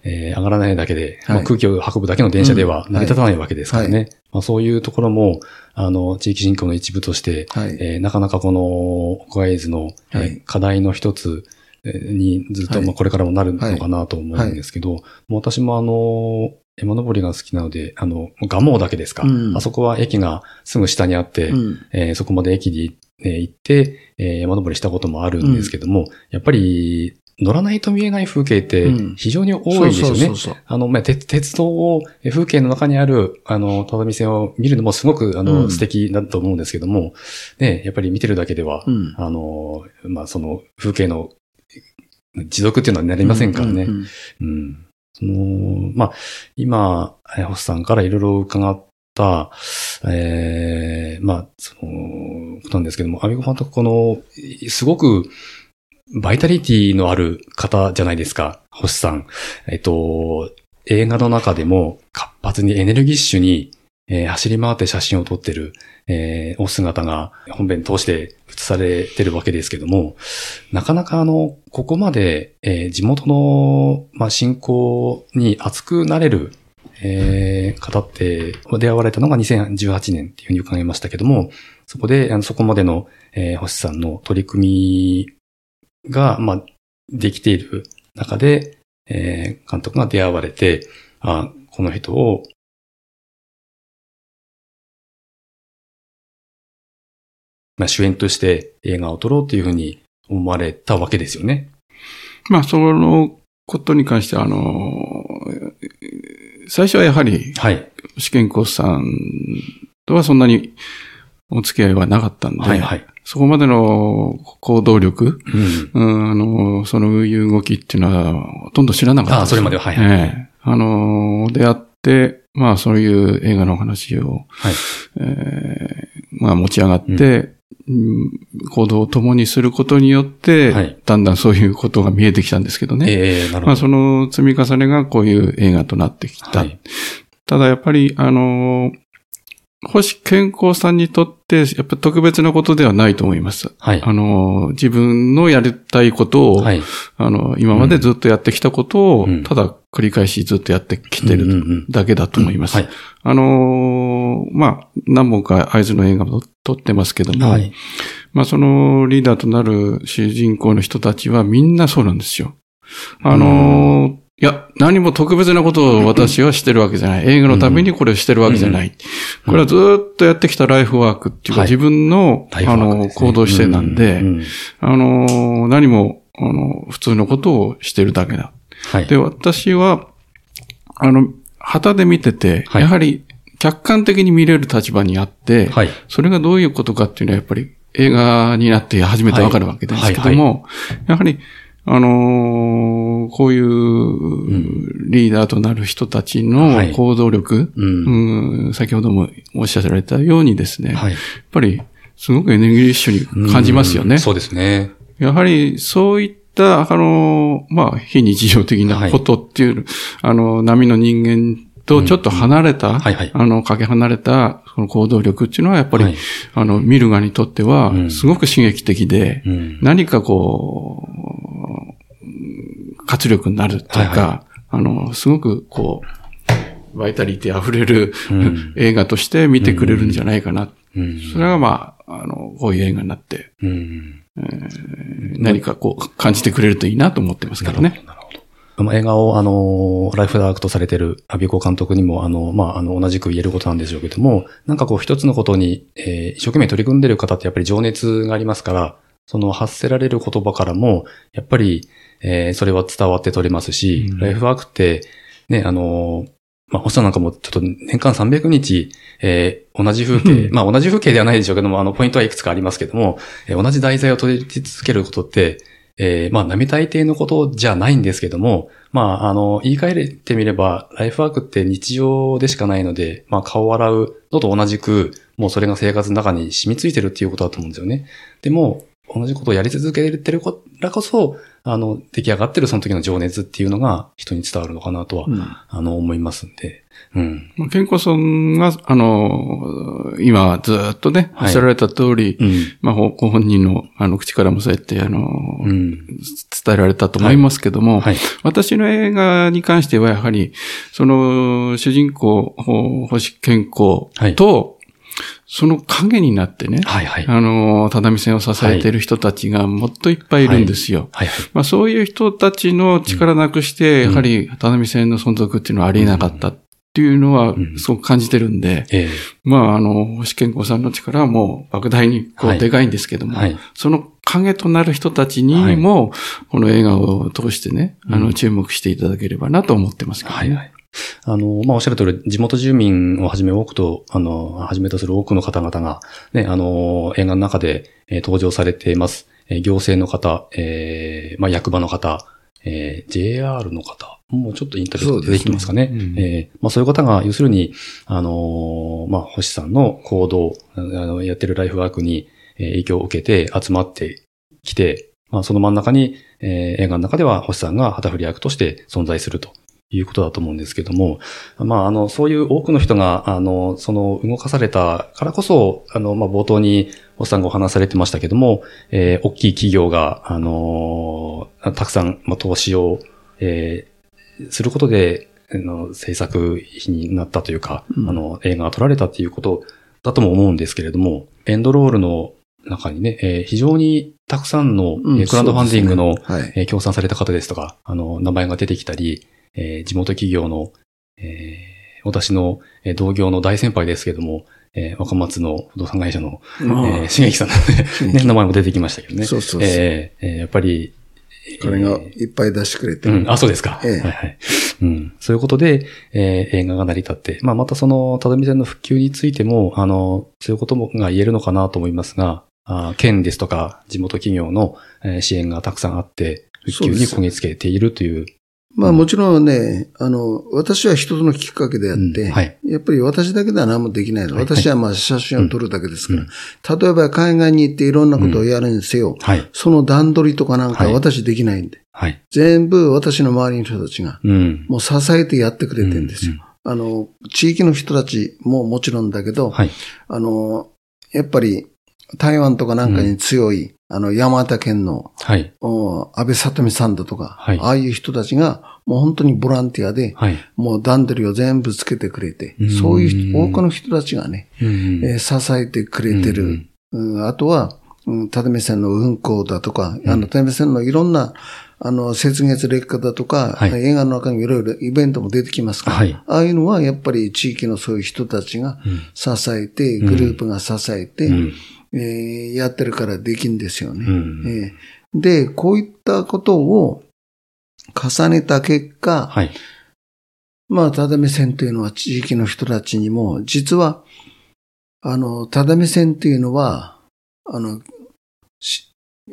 えー、上がらないだけで、まあ、空気を運ぶだけの電車では成り立たないわけですからね。まあ、そういうところも、あの、地域振興の一部として、はい、えー、なかなかこの、岡江津の、はい、課題の一つ、にずっと、まあこれからもなるのかなと思うんですけど、私もあの、山登りが好きなので、あの、蒲生だけですか、うん、あそこは駅がすぐ下にあって、うん、えー、そこまで駅に行って、えー、山登りしたこともあるんですけども、うん、やっぱり、乗らないと見えない風景って非常に多いですよね。あの、まあ、鉄道を、風景の中にある、あの、只見線を見るのもすごく、あの、うん、素敵だと思うんですけども、ね、やっぱり見てるだけでは、うん、あの、まあ、その風景の持続っていうのはなりませんからね。うん、うん、その、まあ、今、星さんからいろいろ伺った、ええー、まあ、その、ことなんですけども、アミコファンとこの、すごく、バイタリティのある方じゃないですか、星さん。えっと、映画の中でも活発にエネルギッシュに、えー、走り回って写真を撮ってる、えー、お姿が本編通して映されてるわけですけども、なかなかあの、ここまで、えー、地元の、まあ、信仰に熱くなれる、えー、方って出会われたのが2018年っていうふうに伺いましたけども、そこで、あのそこまでの、えー、星さんの取り組みが、まあ、できている中で、えー、監督が出会われて、あこの人を、まあ、主演として映画を撮ろうというふうに思われたわけですよね。まあ、そのことに関しては、あの、最初はやはり、はい。試験コースさんとはそんなにお付き合いはなかったんで、はいはい。そこまでの行動力、うん、あの、そのいう動きっていうのは、ほとんど知らなかった。あ、それまでは、はい、はい、えー、あの、出会って、まあそういう映画の話を、はい、えー、まあ持ち上がって、うん、行動を共にすることによって、はい、だんだんそういうことが見えてきたんですけどね。ええー、なるほど。まあその積み重ねがこういう映画となってきた。はい、ただやっぱり、あの、星健康さんにとって、やっぱ特別なことではないと思います。はい。あの、自分のやりたいことを、はい、あの、今までずっとやってきたことを、うん、ただ繰り返しずっとやってきてるだけだと思います。はい。あの、まあ、何本か合図の映画も撮ってますけども、はい。まあ、そのリーダーとなる主人公の人たちはみんなそうなんですよ。あの、いや、何も特別なことを私はしてるわけじゃない。映画のためにこれをしてるわけじゃない。これはずっとやってきたライフワークっていうか、自分の、あの、行動姿勢なんで、あの、何も、あの、普通のことをしてるだけだ。で、私は、あの、旗で見てて、やはり客観的に見れる立場にあって、それがどういうことかっていうのはやっぱり映画になって初めてわかるわけですけども、やはり、あのー、こういうリーダーとなる人たちの行動力、うん、先ほどもおっしゃられたようにですね、はい、やっぱりすごくエネルギッシュに感じますよね。そうですね。やはりそういった、あの、まあ、非日常的なことっていう、はい、あの、波の人間とちょっと離れた、あの、かけ離れた、その行動力っていうのは、やっぱり、はい、あの、見る側にとっては、すごく刺激的で、うん、何かこう、活力になるというか、はいはい、あの、すごくこう、バイタリティ溢れる、うん、映画として見てくれるんじゃないかな。うん、それがまあ、あの、こういう映画になって、うん。えー、何かこう感じてくれるといいなと思ってますからね。なるほど。映画を、あの、ライフダークとされてるアビコ監督にも、あの、まあ、あの、同じく言えることなんでしょうけども、なんかこう一つのことに、えー、一生懸命取り組んでる方ってやっぱり情熱がありますから、その発せられる言葉からも、やっぱり、えー、それは伝わって取れますし、うん、ライフワークって、ね、あのー、まあ、星さんなんかもちょっと年間300日、えー、同じ風景、まあ同じ風景ではないでしょうけども、あの、ポイントはいくつかありますけども、えー、同じ題材を取り続けることって、えー、まあ、並大抵のことじゃないんですけども、まあ、あの、言い換えてみれば、ライフワークって日常でしかないので、まあ、顔を洗うのと同じく、もうそれが生活の中に染みついてるっていうことだと思うんですよね。でも、同じことをやり続けてるからこそ、あの、出来上がってるその時の情熱っていうのが人に伝わるのかなとは、うん、あの、思いますんで。うん。健康さんが、あの、今ずっとね、おっしゃられた通り、はいうん、まあ、ご本人の、あの、口からもそうやって、あの、うん、伝えられたと思いますけども、はい。はい、私の映画に関してはやはり、その、主人公、星健康と、その影になってね、はいはい、あの、只見線を支えている人たちがもっといっぱいいるんですよ。はいはいはい、まあ、そういう人たちの力なくして、やはり只見線の存続っていうのはありえなかったっていうのは、すごく感じてるんで、うんええ、まあ、あの、星健康さんの力はもう莫大にこう、でかいんですけども、はい、その影となる人たちにも、この映画を通してね、あの、注目していただければなと思ってますけどね。はいはいあの、まあ、おっしゃる通り、地元住民をはじめ多くと、あの、はじめとする多くの方々が、ね、あの、映画の中で、えー、登場されています。えー、行政の方、えー、まあ、役場の方、えー、JR の方、もうちょっとインタビューで出てきますかね。ねうん、えー、まあ、そういう方が、要するに、あのまあ、星さんの行動、あの、やってるライフワークに影響を受けて集まってきて、まあ、その真ん中に、えー、映画の中では星さんが旗振り役として存在するということだと思うんですけども、まあ、あの、そういう多くの人が、あの、その、動かされたからこそ、あの、まあ、冒頭に、おっさんがお話されてましたけども、えー、大きい企業が、あの、たくさん、まあ、投資を、えー、することで、あの、制作費になったというか、うん、あの、映画が撮られたということだとも思うんですけれども、エンドロールの中にね、えー、非常にたくさんの、うん、クラウドファンディングの、ねはい、えー、協賛された方ですとか、あの、名前が出てきたり、えー、地元企業の、えー、私の同業の大先輩ですけども、えー、若松の不動産会社の、えー、茂木さんのね、ね、名前も出てきましたけどね。そうそうそう。えー、やっぱり、これがいっぱい出してくれて。うん、あ、そうですか。ええ、はいはい。うん。そういうことで、えー、映画が成り立って、まあ、またその、ただみ線の復旧についても、あの、そういうこともが言えるのかなと思いますが、あ県ですとか、地元企業の支援がたくさんあって、復旧にこぎつけているという。まあもちろんね、あの、私は人のきっかけであって、うんはい、やっぱり私だけでは何もできない私はまあ写真を撮るだけですから、うん、例えば海岸に行っていろんなことをやるにせよ、うん。はい、その段取りとかなんか私できないんで、全部私の周りの人たちが、もう支えてやってくれてるんですよ。あの、地域の人たちももちろんだけど、あの、やっぱり台湾とかなんかに強い、あの、山形県の、はい。安倍里美さんだとか、はい。ああいう人たちが、もう本当にボランティアで、はい。もう段取りを全部つけてくれて、そういう多くの人たちがね、えー、支えてくれてる。うん、あとは、うん、ため線の運行だとか、あの、ため線のいろんな、あの、雪月劣化だとか、はい、映画の中にいろいろイベントも出てきますから、はい、ああいうのはやっぱり地域のそういう人たちが支えて、グループが支えて、うんえー、やってるからできんですよね、うん、えー、で、こういったことを重ねた結果、はい、まあ、ただめ線というのは地域の人たちにも、実は、あの、ただめ線っていうのは、あの、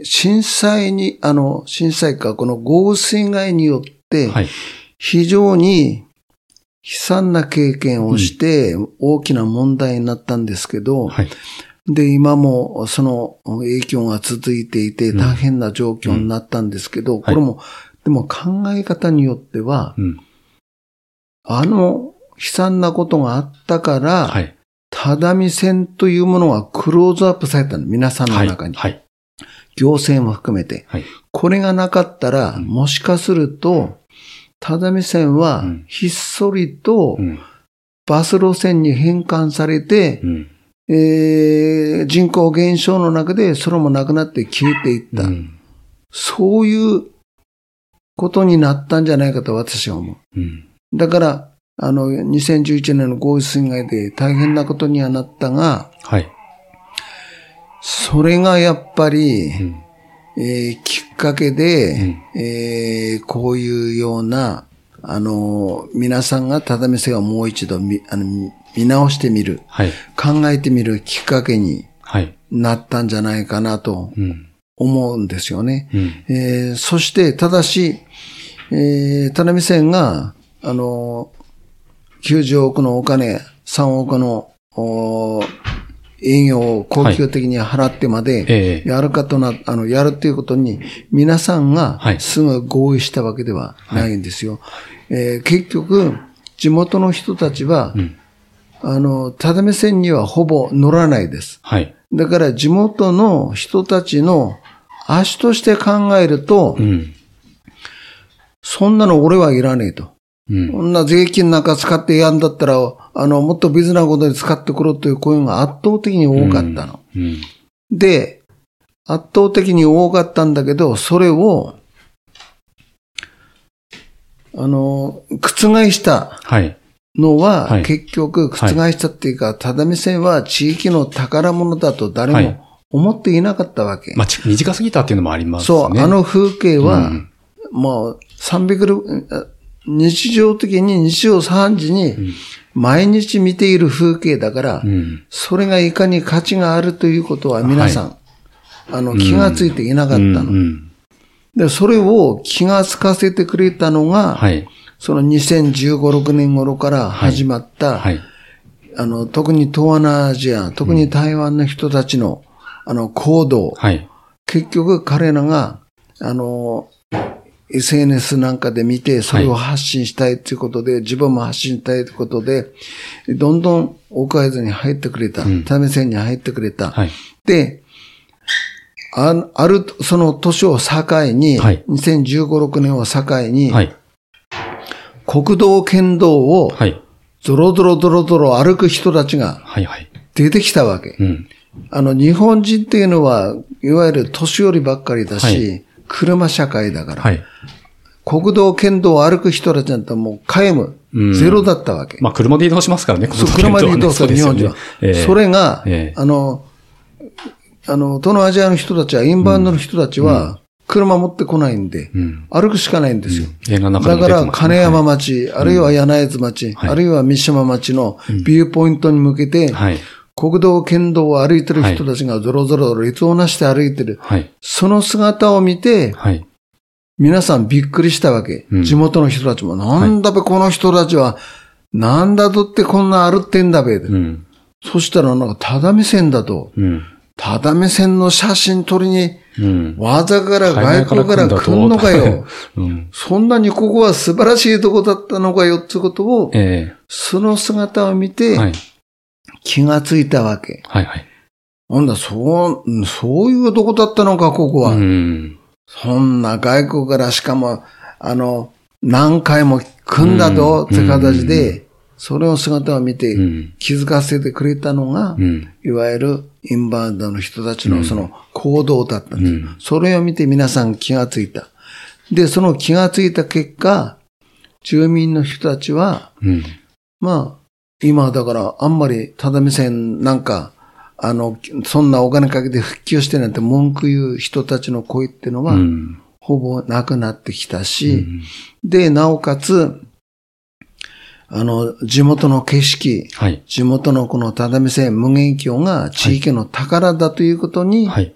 震災に、あの、震災か、この豪雨水害によって、非常に悲惨な経験をして、大きな問題になったんですけど、はい、で、今もその影響が続いていて大変な状況になったんですけど、うんうん、これも、はい、でも考え方によっては、うん、あの悲惨なことがあったから、はい、ただみ線というものがクローズアップされたの、皆さんの中に。はい、行政も含めて。これがなかったら、もしかすると、ただみ線はひっそりとバス路線に変換されて、うんえー、人口減少の中でそれもなくなって消えていった。うん、そういうことになったんじゃないかと私は思う。うん、だから、あの、2011年の豪雨水害で大変なことにはなったが、はい。それがやっぱり、うん、えー、きっかけで、うん、えー、こういうような、あの、皆さんがただめせがもう一度みあの見直してみる、はい、考えてみるきっかけになったんじゃないかなと思うんですよね。うん、えー、そして、ただし、えー、田辺線が、あの、90億のお金、3億の、営業を高級的に払ってまで、やるかとな、あの、やるっていうことに、皆さんがすぐ合意したわけではないんですよ。はい、えー、結局、地元の人たちは、うんあの、ただめ線にはほぼ乗らないです。はい。だから地元の人たちの足として考えると、うん、そんなの俺はいらねえと。うん、こんな税金なんか使ってやんだったら、あの、もっと別なことに使ってくろという声が圧倒的に多かったの。うんうん、で、圧倒的に多かったんだけど、それを、あの、覆したのは、はい、結局、覆したっていうか、ただめ線は地域の宝物だと誰も思っていなかったわけ。まあ、短すぎたっていうのもありますね。そう、あの風景は、うん、もう300、日常的に日曜3時に毎日見ている風景だから、うん、それがいかに価値があるということは皆さん、はい、あの、気がついていなかったの。で、それを気がつかせてくれたのが、はい、その2015、6年頃から始まった、はい、あの、特に東南アジア、特に台湾の人たちの、あの、行動、結局彼らが、あの、SNS なんかで見て、それを発信したいということで、はい、自分も発信したいということで、どんどん岡江津に入ってくれた。うん、タメ線に入ってくれた。はい、で、あある、その年を境に、はい、2015、6年を境に、はい、国道、県道を、ゾロゾロゾロゾロ歩く人たちが、出てきたわけ。はいはいうん、あの、日本人っていうのは、いわゆる年寄りばっかりだし、車社会だから、はい、国道、県道を歩く人たちなんてもう皆無、ゼロだったわけ。まあ車で移動しますからね、そう、車で移動する日本人は。えー、それが、えー、あの、あの、東南アジアの人たちは、インバウンドの人たちは、車持ってこないんで、うん、歩くしかないんですよ。うん、だから、金山町、はい、あるいは柳津町、あるいは三島町のビューポイントに向けて、はい、国道、県道を歩いてる人たちがぞろぞろ列をなして歩いてる。はい、その姿を見て、はい、皆さんびっくりしたわけ。うん、地元の人たちも、なんだべこの人たちは、なんだとってこんな歩ってんだべ。うん、そしたらなんかただ目線だと。うん。ただ目線の写真撮りに、わざから外国から来んのかよ。うん、そんなにここは素晴らしいとこだったのかよってことを、えー、その姿を見て、はい、気がついたわけ。はいはい。なんだ、そう、そういうとこだったのか、ここは。うん、そんな外国からしかも、あの、何回も来んだと、って形で、それを姿を見て気づかせてくれたのが、うん、いわゆるインバウンドの人たちのその行動だったんです。うん、それを見て皆さん気がついた。で、その気がついた結果、住民の人たちは、うん、まあ、今だからあんまりただ目線なんか、あの、そんなお金かけて復旧してなんて文句言う人たちの声っていうのは、ほぼなくなってきたし、で、なおかつ、あの、地元の景色、はい、地元のこの只見線無限橋が地域の宝だということに、はい、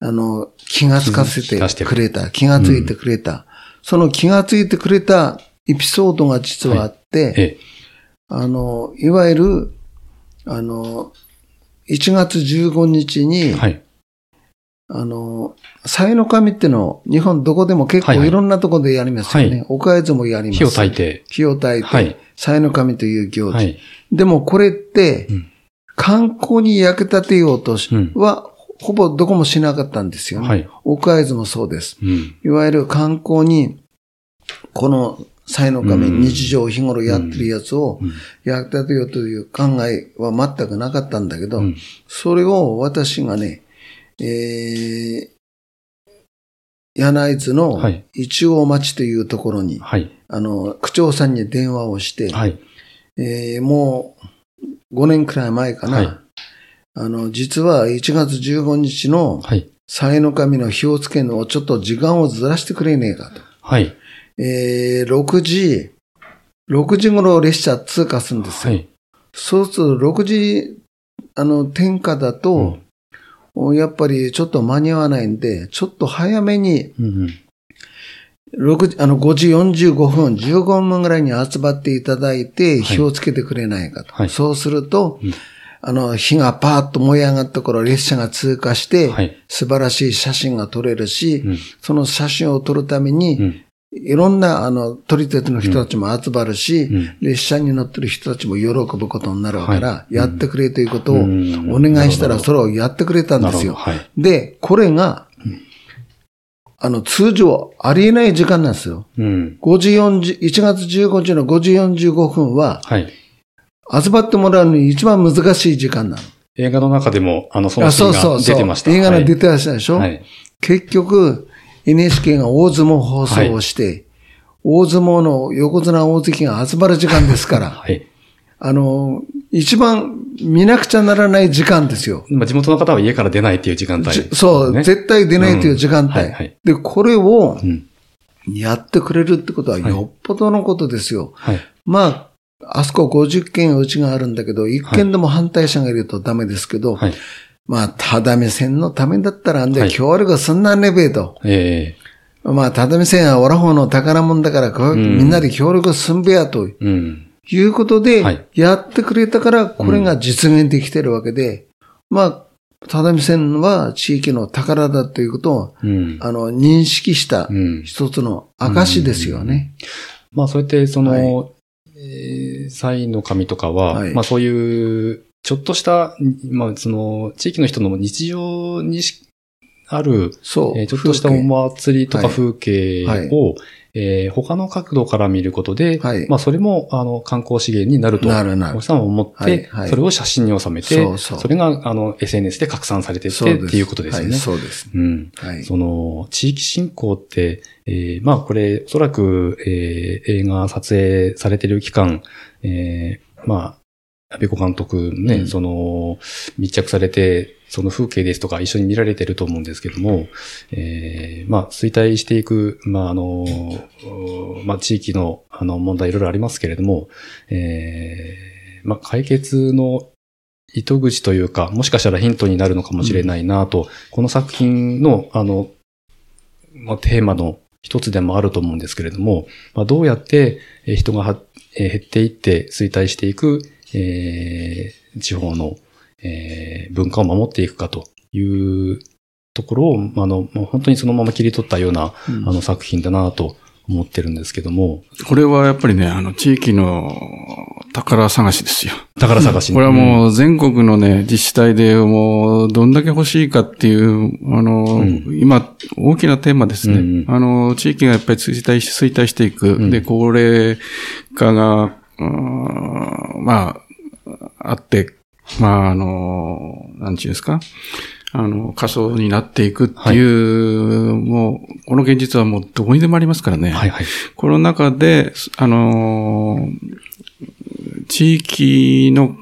あの、気がつかせてくれた、気がついてくれた、うん、その気がついてくれたエピソードが実はあって、はい、あの、いわゆる、あの、1月15日に、はいあの、祭の神っての日本どこでも結構いろんなところでやりますよね。はいはい、岡江津もやります。火を焚いて。火を焚いて。はい。祭の神という行事。はい、でもこれって、うん、観光に役立てようとし、うん、は、ほぼどこもしなかったんですよね。はい。岡江津もそうです。うん、いわゆる観光に、この祭の神、日常日頃やってるやつを役立てようという考えは全くなかったんだけど、それを私がね、えー、柳津の一応町というところに、はい、あの、区長さんに電話をして、はい、えー、もう5年くらい前かな、はい、あの、実は1月15日の、祭の神の火をつけのをちょっと時間をずらしてくれねえかと。はい。えー、6時、6時頃列車通過するんですよ。はい、そうすると6時、あの、点火だと、うんやっぱりちょっと間に合わないんで、ちょっと早めに、6あの5時45分、15分ぐらいに集まっていただいて、火をつけてくれないかと。はい、そうすると、あの、火がパーッと燃え上がった頃、列車が通過して、はい、素晴らしい写真が撮れるし、うん、その写真を撮るために、いろんな、あの、撮り鉄の人たちも集まるし、うん、列車に乗ってる人たちも喜ぶことになるから、はい、やってくれということをお願いしたら、それをやってくれたんですよ。はい、で、これが、あの、通常ありえない時間なんですよ。うん。5時40、1月15日の5時45分は、はい。集まってもらうのに一番難しい時間なの。映画の中でも、あの、そのシーンが出てました。映画が出てましたでしょ、はい、結局、NHK が大相撲放送をして、はい、大相撲の横綱大関が集まる時間ですから、はい、あの、一番見なくちゃならない時間ですよ。まあ、地元の方は家から出ないっていう時間帯、ね、そう、絶対出ないという時間帯。うん。はいはい、で、これを、やってくれるってことはよっぽどのことですよ。はい、まあ、あそこ50件うちがあるんだけど、1件でも反対者がいるとダメですけど、はい、まあ、ただ目線のためだったら、んで、協力すんなねべと。ええ。ー、まあ、ただ目線はオラホの宝物だから、みんなで協力すんべやと。う。ん。いうことで、やってくれたから、これが実現できてるわけで、まあ、ただみ線は地域の宝だということを、うん、あの、認識した一つの証ですよね。まあ、そうやって、その、はい、えー、祭の神とかは、はい、まあそういう、ちょっとした、まあその、地域の人の日常にある、そう、えー、ちょっとしたお祭りとか風景。を、えー、他の角度から見ることで、はい、まあそれもあの観光資源になると、なるなる。さんは思って、はい。はい、それを写真に収めて、そうそう。それがあの SNS で拡散されてってっていうことですよね。そうです。うん。はい、その地域振興って、えー、まあこれおそらく、えー、映画撮影されてる期間、えー、まあ安倍子監督ね、うん、その、密着されて、その風景ですとか一緒に見られてると思うんですけども、えー、まあ、衰退していく、まあ、あの、まあ、地域の、あの、問題いろいろありますけれども、えー、まあ、解決の糸口というか、もしかしたらヒントになるのかもしれないなと、うん、この作品の、あの、まあ、テーマの一つでもあると思うんですけれども、まあ、どうやって人が減っていって衰退していく、えー、地方の、えー、文化を守っていくかというところを、あの、本当にそのまま切り取ったような、うん、あの作品だなと思ってるんですけども。これはやっぱりね、あの、地域の宝探しですよ。宝探し、これはもう全国のね、自治体でもうどんだけ欲しいかっていう、あの、うん、今、大きなテーマですね。うん、あの、地域がやっぱり衰退し、衰退していく。うん、で、高齢化が、まあ、あって、まあ、あの、なんちゅうんですか？あの、仮想になっていくっていう、はい、もう、この現実はもうどこにでもありますからね。はいはい。この中で、あの、地域の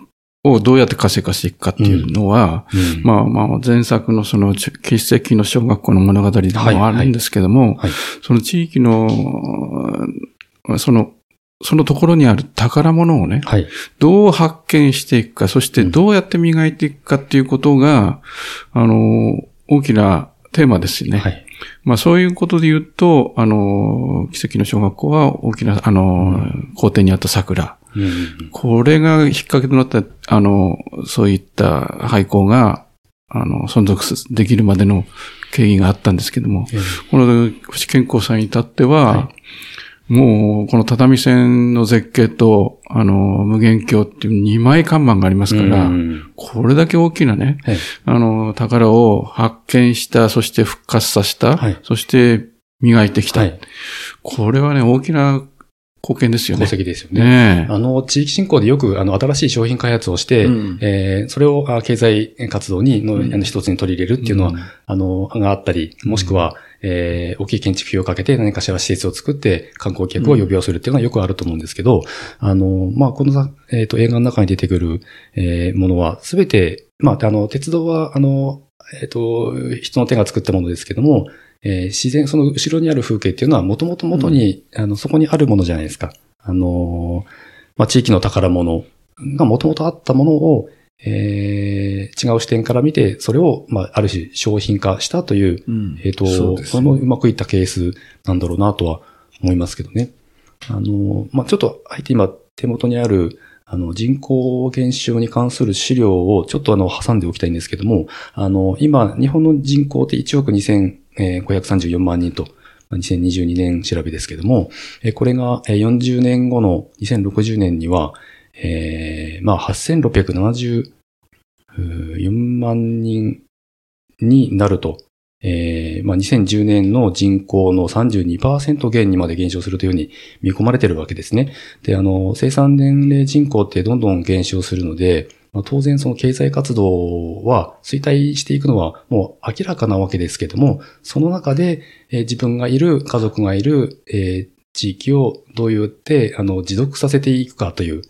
をどうやって活性化していくかっていうのは、うんうん、まあまあ前作のその奇跡の小学校の物語でもあるんですけども、はいはいはい、その地域の、そのそのところにある宝物をね、はい、どう発見していくか、そしてどうやって磨いていくかっていうことが、あの、大きなテーマですよね。はい、まあそういうことで言うと、あの、奇跡の小学校は大きな、あの、うん、校庭にあった桜。うん、これが引っ掛けとなった、あの、そういった廃校が、あの、存続できるまでの経緯があったんですけども、うん、この不健康さんに至っては、はいもう、この畳線の絶景と、あの、無限鏡っていう二枚看板がありますから、これだけ大きなね、はい、あの、宝を発見した、そして復活させた、はい、そして磨いてきた。はい、これはね、大きな貢献ですよね。功績ですよね。ねあの、地域振興でよく、あの、新しい商品開発をして、うん、えー、それを経済活動に、の、の一つに取り入れるっていうのは、うん、あの、があったり、もしくは、えー、大きい建築費をかけて何かしら施設を作って観光客を呼び寄せるっていうのはよくあると思うんですけど、あの、まあ、この、えっ、ー、と、映画の中に出てくる、えー、ものは、すべて、まあ、あの、鉄道は、あの、えっ、ー、と、人の手が作ったものですけども、えー、自然、その後ろにある風景っていうのは、もともと元に、うん、あの、そこにあるものじゃないですか。あの、まあ、地域の宝物がもともとあったものを、えー、違う視点から見て、それを、まあ、ある種商品化したという、うん、えっ、ー、と、そ、ね、そのうまくいったケースなんだろうなとは思いますけどね。あの、まあ、ちょっと、あえて今手元にある、あの、人口減少に関する資料をちょっとあの、挟んでおきたいんですけども、あの、今、日本の人口って1億2534万人と、2022年調べですけども、これが40年後の2060年には、えー、まあ、8674万人になるとえー、まあ、2010年の人口の32%減にまで減少するというふうに見込まれているわけですね。で、あの、生産年齢人口ってどんどん減少するので、まあ、当然その経済活動は衰退していくのはもう明らかなわけですけども、その中で、えー、自分がいる、家族がいる、えー、地域をどうやって、あの、持続させていくかという、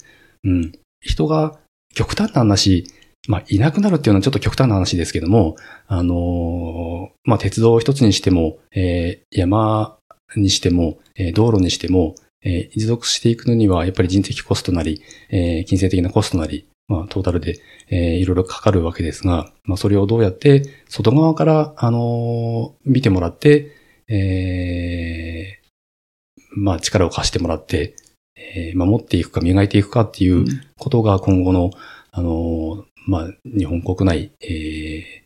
うん。人が極端な話、まあ、いなくなるっていうのはちょっと極端な話ですけども、あのー、まあ、鉄道一つにしても、えー、山にしても、えー、道路にしても、えー、持続していくのには、やっぱり人的コストなり、えー、金銭的なコストなり、まあ、トータルで、えー、いろいろかかるわけですが、まあ、それをどうやって、外側から、あのー、見てもらって、えー、まあ、力を貸してもらって、えー、守っていくか、磨いていくかっていうことが今後の、あのー、まあ、日本国内、え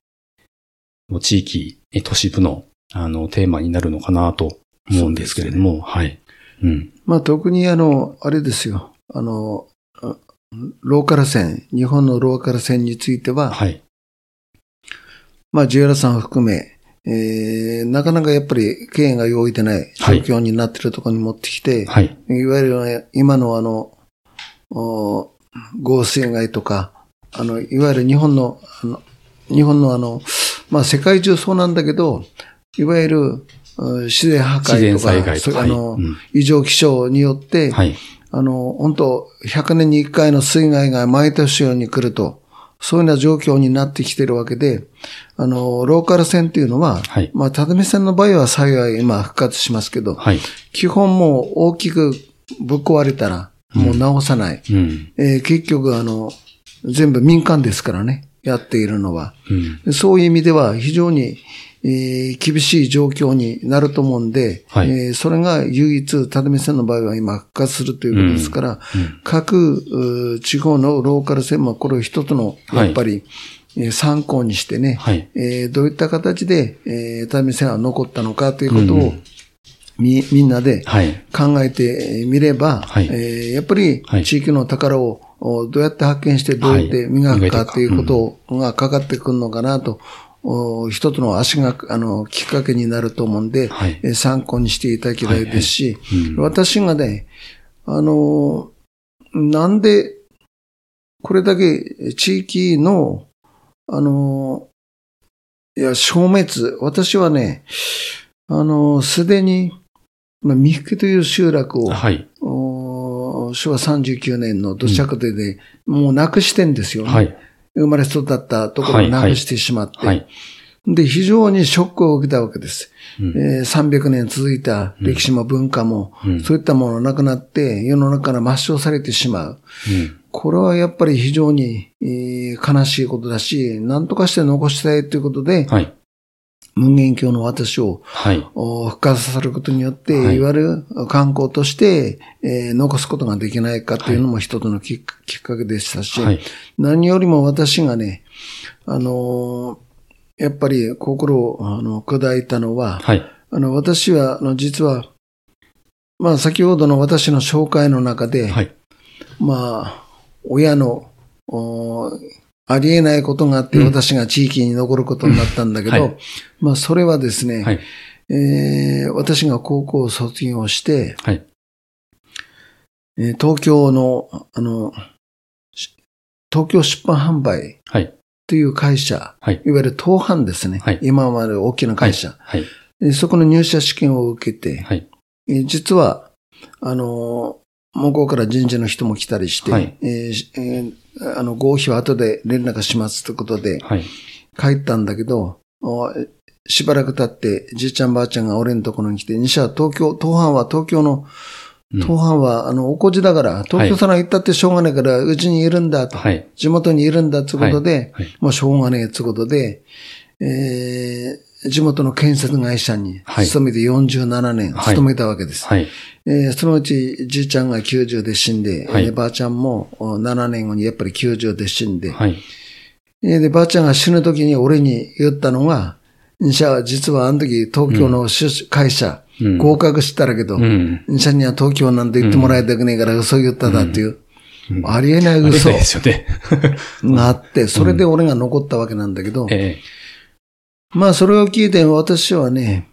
ー、地域、都市部の、あの、テーマになるのかなと思うんですけれども、ね、はい。うん。まあ、特にあの、あれですよ。あの、ローカル線、日本のローカル線については、はい。まあ、JR さん含め、えー、なかなかやっぱり経営が用意でない状況になっているところに持ってきて、はい。いわゆる今のあの、合水害とか、あの、いわゆる日本の、あの、日本のあの、まあ世界中そうなんだけど、いわゆる自然破壊とか、とか。あの、はい。うん、異常気象によって、はい、あの、本当100年に1回の水害が毎年ように来ると、そういうような状況になってきてるわけで、あの、ローカル線っていうのは、はい、まあ、只見線の場合は幸い今復活しますけど、はい、基本もう大きくぶっ壊れたら、もう直さない。うん、えー、結局あの、全部民間ですからね、やっているのは。うん、そういう意味では非常に、えー、厳しい状況になると思うんで、はい、えー、それが唯一、ただみ線の場合は今復活するということですから、うんうん、各地方のローカル線もこれを一つの、やっぱり、はい、参考にしてね、はい、えー、どういった形で、えー、ただみ線は残ったのかということを、うんみ、みんなで考えてみれば、はい、えー、やっぱり地域の宝をどうやって発見してどうやって磨くかっていうことがかかってくるのかなと一つの足が、あの、きっかけになると思うんで、はい、参考にしていただきたいですし、はいはい。うん、私がね、あの、なんで、これだけ地域の、あの、いや、消滅、私はね、あの、すでに、まあ、三福という集落を、はい、昭和39年の土砂崩れで、もうなくしてんですよね。はい生まれ育ったところをなくしてしまって、はい。はい、で、非常にショックを受けたわけです。うん、えー、300年続いた歴史も文化も、うん、そういったものがなくなって、世の中から抹消されてしまう。うん、これはやっぱり非常に、えー、悲しいことだし、何とかして残したいということで、はい、文言教の私を、はい、復活させることによって、はい、いわゆる観光として、えー、残すことができないかというのも一つのきっかけでしたし、はい、何よりも私がね、あのー、やっぱり心をあの砕いたのは、はい、あの私はあの実は、まあ先ほどの私の紹介の中で、はい、まあ、親のありえないことがあって、私が地域に残ることになったんだけど、うんはい、まあ、それはですね、はい、えー、私が高校を卒業して、はい、えー、東京の、あの、東京出版販売という会社、はい、いわゆる東販ですね、はい、今まで大きな会社、はい、そこの入社試験を受けて、はい、実は、あの、向こうから人事の人も来たりして、はい、えーえー、あの、合否は後で連絡しますということで、はい、帰ったんだけど、しばらく経って、じいちゃんばあちゃんが俺のところに来て、西は東京、東阪は東京の、東阪は、あの、おこじだから、東京さら行ったってしょうがないから、うちにいるんだと、はい、地元にいるんだということで、はい、もうしょうがねえということで、えー、地元の建設会社に勤めて47年勤めたわけです。はい。えー、そのうちじいちゃんが90で死んで、はい、ばあちゃんも7年後にやっぱり90で死んで、はい、で、ばあちゃんが死ぬ時に俺に言ったのが、じゃあ実はあの時東京の会社、うん、合格したらけど、うん、には東京なんて言ってもらえたくねえから嘘言っただっていう、うん、ありえない嘘。があ って、それで俺が残ったわけなんだけど、えまあ、それを聞いて私はね、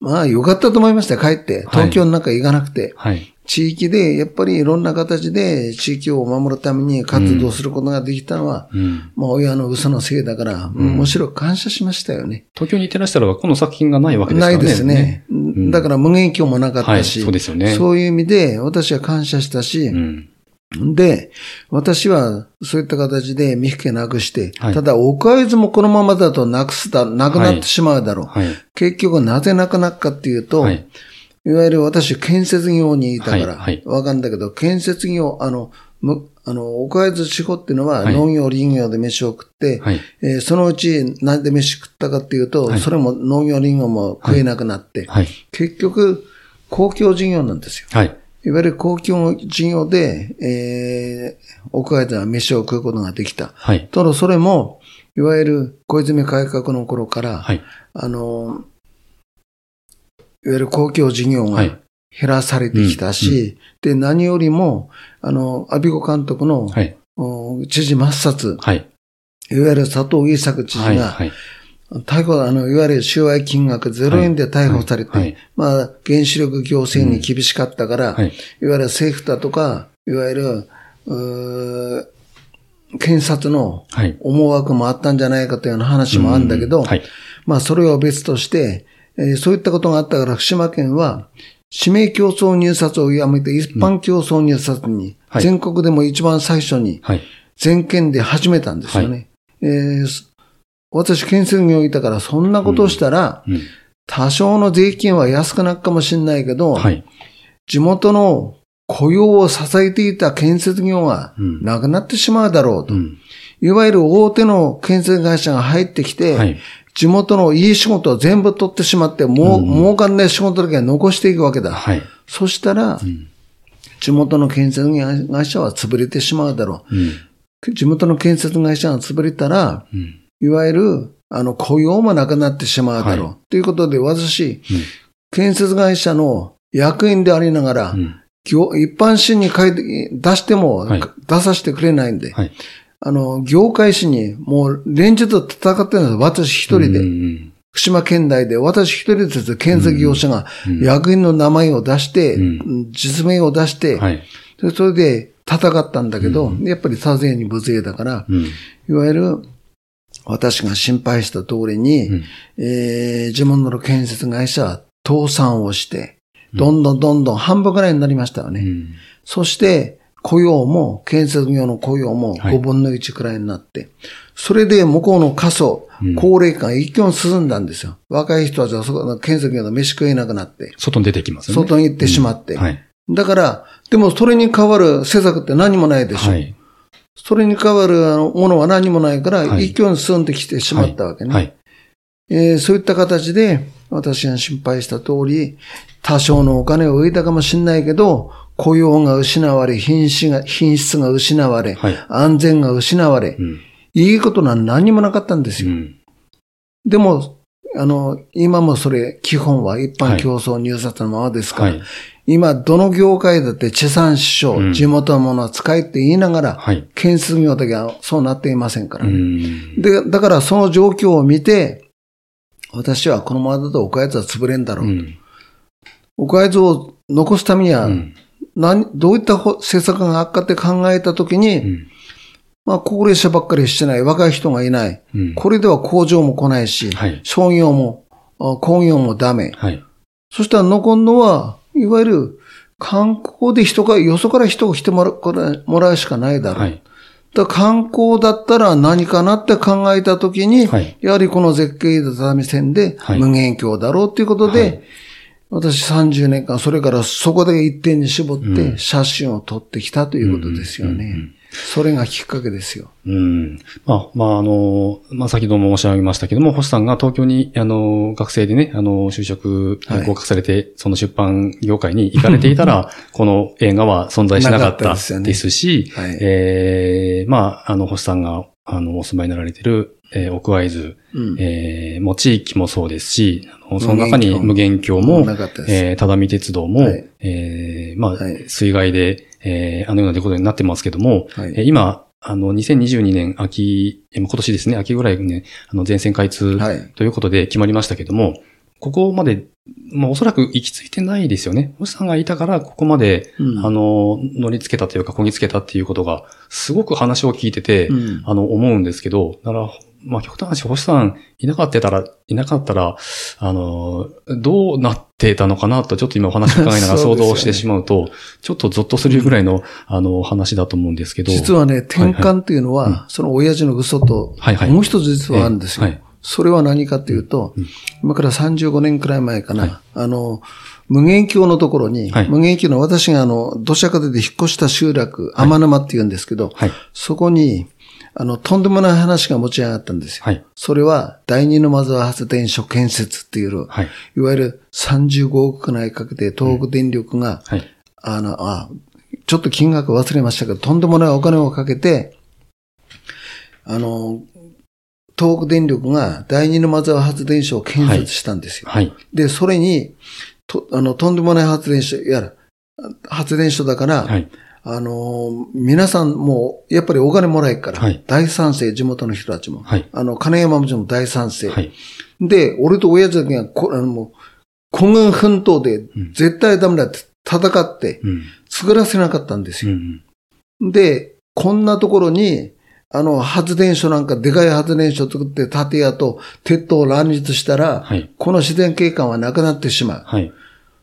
まあ、よかったと思いました、帰って。東京の中行かなくて。はい。地域で、やっぱりいろんな形で地域を守るために活動することができたのは、うん、まあ親の嘘のせいだから、うん、むしろ感謝しましたよね。東京に行ってらしたらこの作品がないわけですからね。ないですね。うん、だから無限鏡もなかったし、はい、そうですよね。そういう意味で私は感謝したし、で、私はそういった形で三引なくして、はい、ただ、奥会津もこのままだとなくすだ、なくなってしまうだろう。はい、結局なぜなくなるかっていうと、はい、いわゆる私、建設業にいたから、わかんだけど、建設業、あの、むあの、岡会津地方っていうのは農業、林業で飯を食って、はい、えー、そのうち何で飯食ったかっていうと、はい、それも農業、林業も食えなくなって、はい、結局、公共事業なんですよ。はい、いわゆる公共事業で、えー、岡会津は飯を食うことができた。はい、ただそれも、いわゆる小泉改革の頃から、はい、あの、いわゆる公共事業が減らされてきたし、はいうんうん、で、何よりも、あの、アビコ監督の、はい、知事抹殺、はい、いわゆる佐藤義作知事が、はい逮捕、あの、いわゆる収賄金額0円で逮捕されて、はい。はい、まあ、原子力行政に厳しかったから、うん。はい、いわゆる政府だとか、いわゆる、検察の思惑もあったんじゃないかというような話もあるんだけど、まあ、それは別として、えー、そういったことがあったから福島県は、指名競争入札をやめて一般競争入札に、全国でも一番最初に、全県で始めたんですよね。はい、えー、私、建設業いたから、そんなことをしたら、多少の税金は安くなるかもしれないけど、はい、地元の雇用を支えていた建設業がなくなってしまうだろうと。うん、いわゆる大手の建設会社が入ってきて、はい、地元のいい仕事を全部取ってしまって、もう、うん、儲かんない仕事だけは残していくわけだ。はい。そしたら、うん、地元の建設会社は潰れてしまうだろう。うん、地元の建設会社が潰れたら、いわゆる、あの、雇用もなくなってしまうだろう。はい、ということで、私、建設会社の役員でありながら、一般紙に書いて、出しても、出させてくれないんで、はい。あの、業界誌にもう連日戦ってるんです私一人で。福島県内で私一人ずつ建設業者が役員の名前を出して、実名を出して、それで戦ったんだけど、やっぱり多勢に無勢だから、いわゆる私が心配した通りに、えー、地元の建設会社は倒産をして、どんどんどんどん半分ぐらいになりましたよね。そして、雇用も、建設業の雇用も5分の1くらいになって、はい、それで向こうの過疎、高齢化が一挙に進んだんですよ。若い人たちはそこ建設業の飯食えなくなって。外に出てきますね。外に行ってしまって。うんはい、だから、でもそれに代わる施策って何もないでしょ。はい、それに代わるものは何もないから、一挙に進んできてしまったわけね。はい。えー、そういった形で、私が心配した通り、多少のお金を浮いたかもしれないけど、雇用が失われ、品質が、品質が失われ、はい、安全が失われ、うん、いいことは何もなかったんですよ。うん、でも、あの、今もそれ、基本は一般競争入札のままですから、はい、今、どの業界だって地産地消、うん、地元のものは使えって言いながら、はい、建設業だけはそうなっていませんから、で、だからその状況を見て、私はこのままだと岡津は潰れんだろう。と。うん、岡津を残すためには、何、どういった政策が悪化って考えたときに、うん、まあ、高齢者ばっかりしてない、若い人がいない。うん、これでは工場も来ないし、はい、商業も、工業もダメ。はい、そしたら残るのは、いわゆる観光で人が、よそから人が来てもらうしかないだろう。はい、だ観光だったら何かなって考えたときに、はい、やはりこの絶景畳線で無限鏡だろうということで、私30年間、それからそこで一点に絞って写真を撮ってきたということですよね。それがきっかけですよ。うん。まあ、まあ、あの、まあ、先ほども申し上げましたけども、星さんが東京に、あの、学生でね、あの、就職、合格されて、はい、その出版業界に行かれていたら、この映画は存在しなかったですし、ね。はい、ええー、まあ、あの、星さんが、あの、お住まいになられている、えー、奥会津、うん、えー、もう地域もそうですし、その中に無限橋も、えー、只見鉄道も、はい、えー、まあ、はい、水害で、えー、あのようなことになってますけども、はい、今、あの、2022年秋、今年ですね、秋ぐらいにね、あの、全線開通ということで決まりましたけども、はい、ここまで、まあ、おそらく行き着いてないですよね。星さんがいたから、ここまで、うん、あの、乗り付けたというか、こぎつけたっていうことが、すごく話を聞いてて、うん、あの、思うんですけど、だから、まあ、極端な話、星さんいなかったら、いなかったら、あの、どうなってたのかなと、ちょっと今お話を伺いながら 想像してしまうと、うね、ちょっとゾッとするぐらいの、あの、話だと思うんですけど。実はね、転換っていうのは、はいはい、その親父の嘘と、はいはい、もう一つ実はあるんですよ。はい、それは何かというと、うん、今から35年くらい前かな、はい、あの、無限橋のところに、はい、無限橋の私があの、土砂風で引っ越した集落、天沼って言うんですけど、そこに、あの、とんでもない話が持ち上がったんですよ。はい。それは、第二のマザー発電所建設っていう、はい。いわゆる35億内かけて東北電力が、うん、はい。あの、あ、ちょっと金額忘れましたけど、とんでもないお金をかけて、あの、東北電力が第二のマザー発電所を建設したんですよ。はい。はい、で、それに、と、あの、とんでもない発電所、いや、発電所だから、はい。あの、皆さんも、やっぱりお金もらえから、はい、大賛成、地元の人たちも。はい、あの、金山町も大賛成。はい、で、俺と親父だけが、こあの、もう、古軍奮闘で、絶対ダメだって戦って、作らせなかったんですよ。うんうん、で、こんなところに、あの、発電所なんか、でかい発電所作って、建屋と鉄塔を乱立したら、はい、この自然景観はなくなってしまう。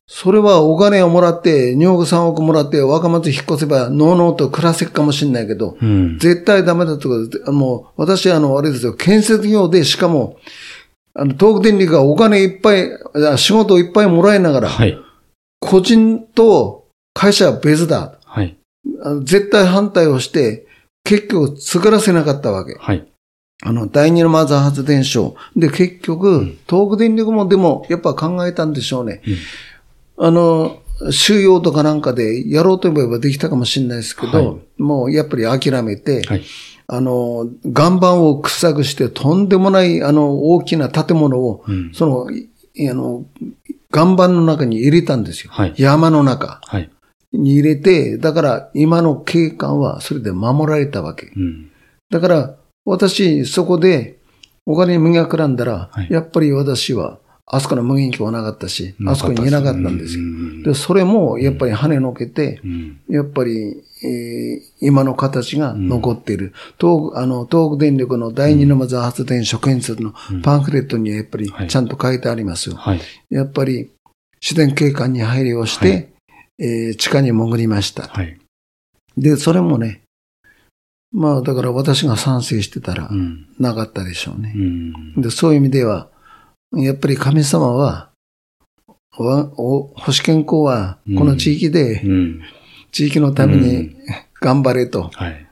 はいそれはお金をもらって、2億3億もらって若松引っ越せば、のうのうと暮らせるかもしれないけど、うん、絶対ダメだとか、もう、私あの、あれですよ、建設業で、しかも、あの、東北電力がお金いっぱい、仕事をいっぱいもらいながら、はい、個人と会社は別だ。はい、絶対反対をして、結局作らせなかったわけ。はい、あの、第二のマザー発電所。で、結局、うん、東北電力もでも、やっぱ考えたんでしょうね。うんあの、収容とかなんかでやろうと思えばできたかもしれないですけど、はい、もうやっぱり諦めて、はい、あの、岩盤を掘削してとんでもない、あの、大きな建物を、うん、その、あの、岩盤の中に入れたんですよ。はい、山の中に入れて、だから今の景観はそれで守られたわけ。うん、だから、私、そこでお金磨くらんだら、やっぱり私は、あそこの無限機はなかったし、あそこにいなかったんですよ。で、それもやっぱり跳ねのけて、やっぱり、えー、今の形が残っている。東あの東北電力の第二のまず発電所建設のパンフレットにはやっぱりちゃんと書いてありますよ。はい、やっぱり自然景観に配慮をして、はい、えー、地下に潜りました。はい、で、それもね、まあだから私が賛成してたらなかったでしょうね。うん、でそういう意味では、やっぱり神様は、お星健康は、この地域で、地域のために頑張れと、はい。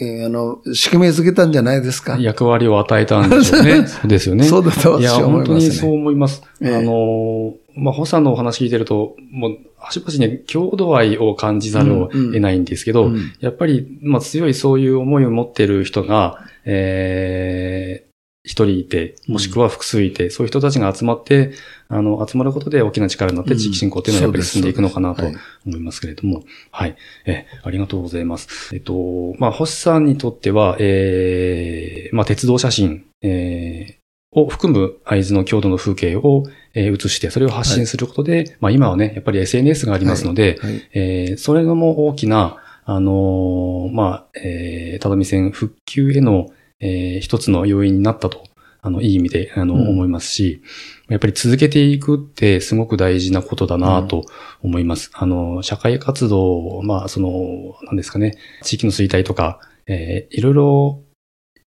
えー、あの、仕組みづけたんじゃないですか？役割を与えたんでしょうね。そうですよね。そうだと私は思います、ね、いや、本当にそう思います。えー、あの、まあ、ホさんのお話聞いてると、もう、端々に郷土愛を感じざるを得ないんですけど、うん。うん、やっぱり、まあ、強いそういう思いを持っている人が、え一人いて、もしくは複数いて、うん、そういう人たちが集まって、あの、集まることで大きな力になって地域振興っていうのはやっぱり進んでいくのかなと思いますけれども、はい、はい。え、ありがとうございます。えっと、まあ、星さんにとっては、えー、まあ、鉄道写真、えー、を含む会津の郷土の風景を、えー、写して、それを発信することで、はい、まあ今はね、やっぱり SNS がありますので、はい。はい、えー、それも大きな、あのー、まあ、えー、ただみ線復旧への、えー、一つの要因になったと、あの、いい意味で、あの、うん、思いますし、やっぱり続けていくってすごく大事なことだなと思います。うん、あの、社会活動、まあ、その、なんですかね、地域の衰退とか、えー、いろいろ、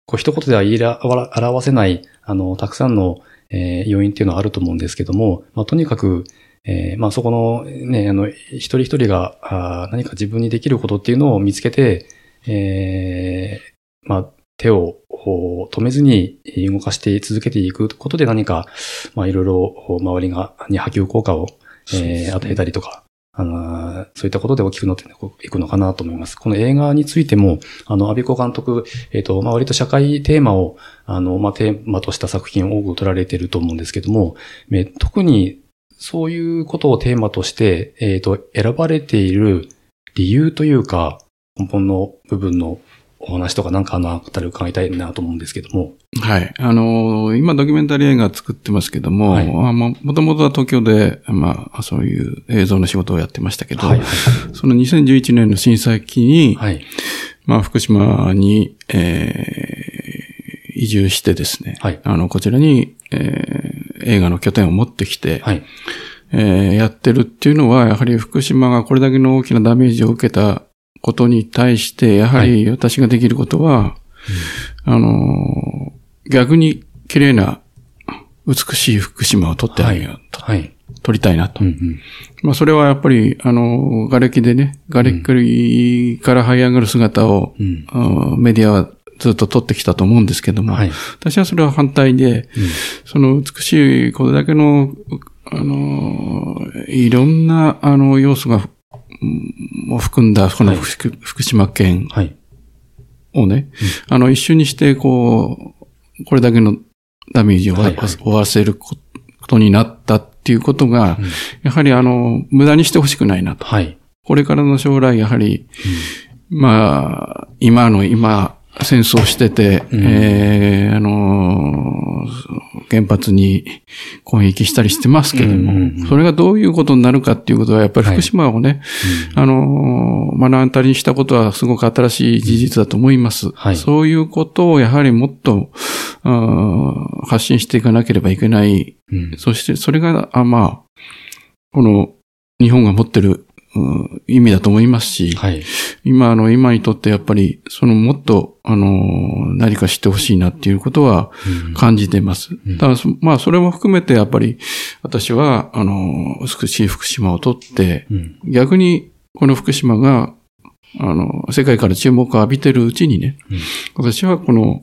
こう、一言では言い表せない、あの、たくさんの、えー、要因っていうのはあると思うんですけども、まあ、とにかく、えー、まあ、そこのね、あの、一人一人があ何か自分にできることっていうのを見つけて、えー、まあ、手を止めずに動かして続けていくことで何か、まあいろいろ周りが、に波及効果を、えー、与えたりとか、あのそういったことで大きくなっていくのかなと思います。この映画についても、あの、安倍子監督、えっ、ー、と、まあ、割と社会テーマを、あの、まあ、テーマとした作品を多く撮られていると思うんですけども、特にそういうことをテーマとして、えっ、ー、と、選ばれている理由というか、根本の部分のお話とかなんかあのあたり伺いたいなと思うんですけども。はい。あのー、今ドキュメンタリー映画作ってますけども、はい、もともとは東京で、まあ、そういう映像の仕事をやってましたけど、はい、その2011年の震災期に、はい、まあ、福島に、えー、移住してですね、はい、あの、こちらに、えー、映画の拠点を持ってきて、はい、えー、やってるっていうのは、やはり福島がこれだけの大きなダメージを受けたことに対して、やはり私ができることは、はいあの、逆に綺麗な、美しい福島を撮ってあげようと。はい。撮りたいなと。うんうん、まあそれはやっぱり、あの、瓦礫でね、瓦礫から這い上がる姿を、うん、メディアはずっと撮ってきたと思うんですけども、はい、私はそれは反対で、うん、その美しい、これだけの、あの、いろんな、あの、要素がも含んだ、この福島県をね、あの、一緒にして、こう、これだけのダメージを負わせることになったっていうことが、やはりあの、無駄にしてほしくないなと。はい、これからの将来、やはり、まあ、今の今、戦争してて、うん、えー、あのー、原発に攻撃したりしてますけども、それがどういうことになるかっていうことは、やっぱり福島をね、はい、あのー、目の当たりにしたことはすごく新しい事実だと思います。はい、そういうことをやはりもっと、発信していかなければいけない。うん、そして、それが、あまあ、この日本が持ってる意味だと思いますし、はい、今の今にとってやっぱり、そのもっと、あの、何か知ってほしいなっていうことは感じています。うん、だまあ、それも含めてやっぱり、私は、あの、美しい福島をとって、うん、逆に、この福島が、あの、世界から注目を浴びてるうちにね、うん、私はこの、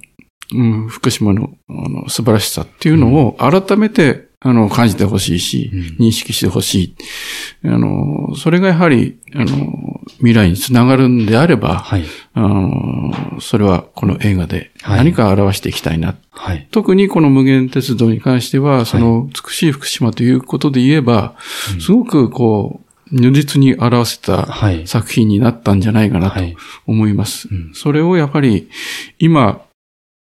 うん、福島のあの素晴らしさっていうのを改めてあの、感じてほしいし、認識してほしい。あの、それがやはり、あの、未来につながるんであれば、はい、あのそれはこの映画で何か表していきたいな。はい、特にこの無限鉄道に関しては、その美しい福島ということで言えば、すごくこう、如実に表せた作品になったんじゃないかなと思います。それをやはり今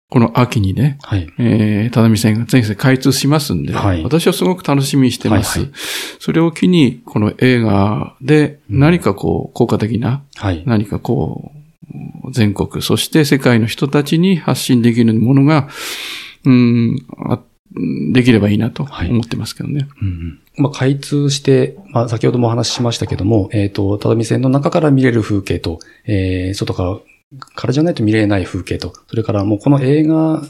この秋にね、はい、えー、只見線が全線開通しますんで、はい、私はすごく楽しみにしてます。はいはい、それを機に、この映画で何かこう、効果的な、はい、何かこう、全国、そして世界の人たちに発信できるものが、うん、できればいいなと思ってますけどね。はいうん。まあ、開通して、まあ、先ほどもお話ししましたけども、えっ、ー、と、只見線の中から見れる風景と、えー、外からからじゃないと見れない風景と、それからもうこの映画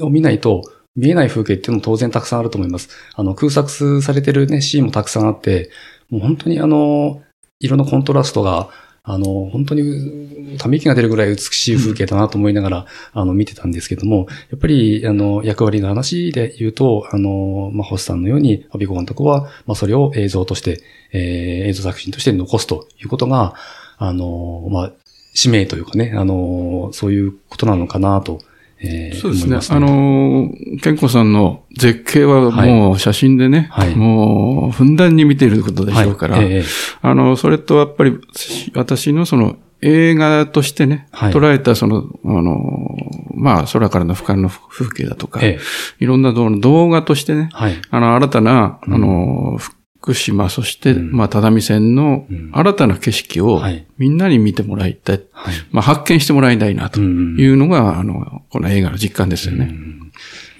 を見ないと見えない風景っていうのも当然たくさんあると思います。あの、空撮されてるね、シーンもたくさんあって、もう本当にあの、色のコントラストが、あの、本当に、ため息が出るぐらい美しい風景だなと思いながら、あの、見てたんですけども、やっぱり、あの、役割の話で言うと、あの、まあ、星さんのように、アビコ監督は、まあ、それを映像として、えー、映像作品として残すということが、あの、まあ、使命というかね、あの、そういうことなのかなと、えー、そうですね。ね。あの、健康さんの絶景はもう写真でね、はい、もうふんだんに見ていることでしょうから、はい。えー、あの、それとやっぱり私のその映画としてね、はい、捉えたその、あの、まあ、空からの俯瞰の風景だとか、ええ、いろんな動画としてね、はい、あの、新たな、あの、福島、そして、まあ、只見線の新たな景色をみんなに見てもらいたい。はい、まあ、発見してもらいたいなというのが、あの、この映画の実感ですよね。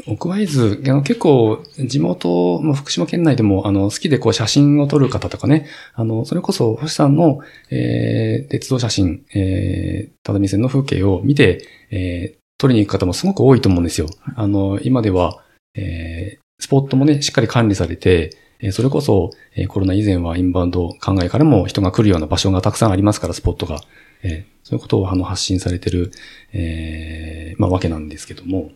奥会津、結構、地元、まあ、福島県内でも、あの、好きでこう写真を撮る方とかね、あの、それこそ、星さんの、えー、鉄道写真、えー、只見線の風景を見て、えー、撮りに行く方もすごく多いと思うんですよ。あの、今では、えー、スポットもね、しっかり管理されて、それこそ、コロナ以前はインバウンド考えからも人が来るような場所がたくさんありますから、スポットが。えそういうことをあの発信されてる、えー、まあ、わけなんですけども。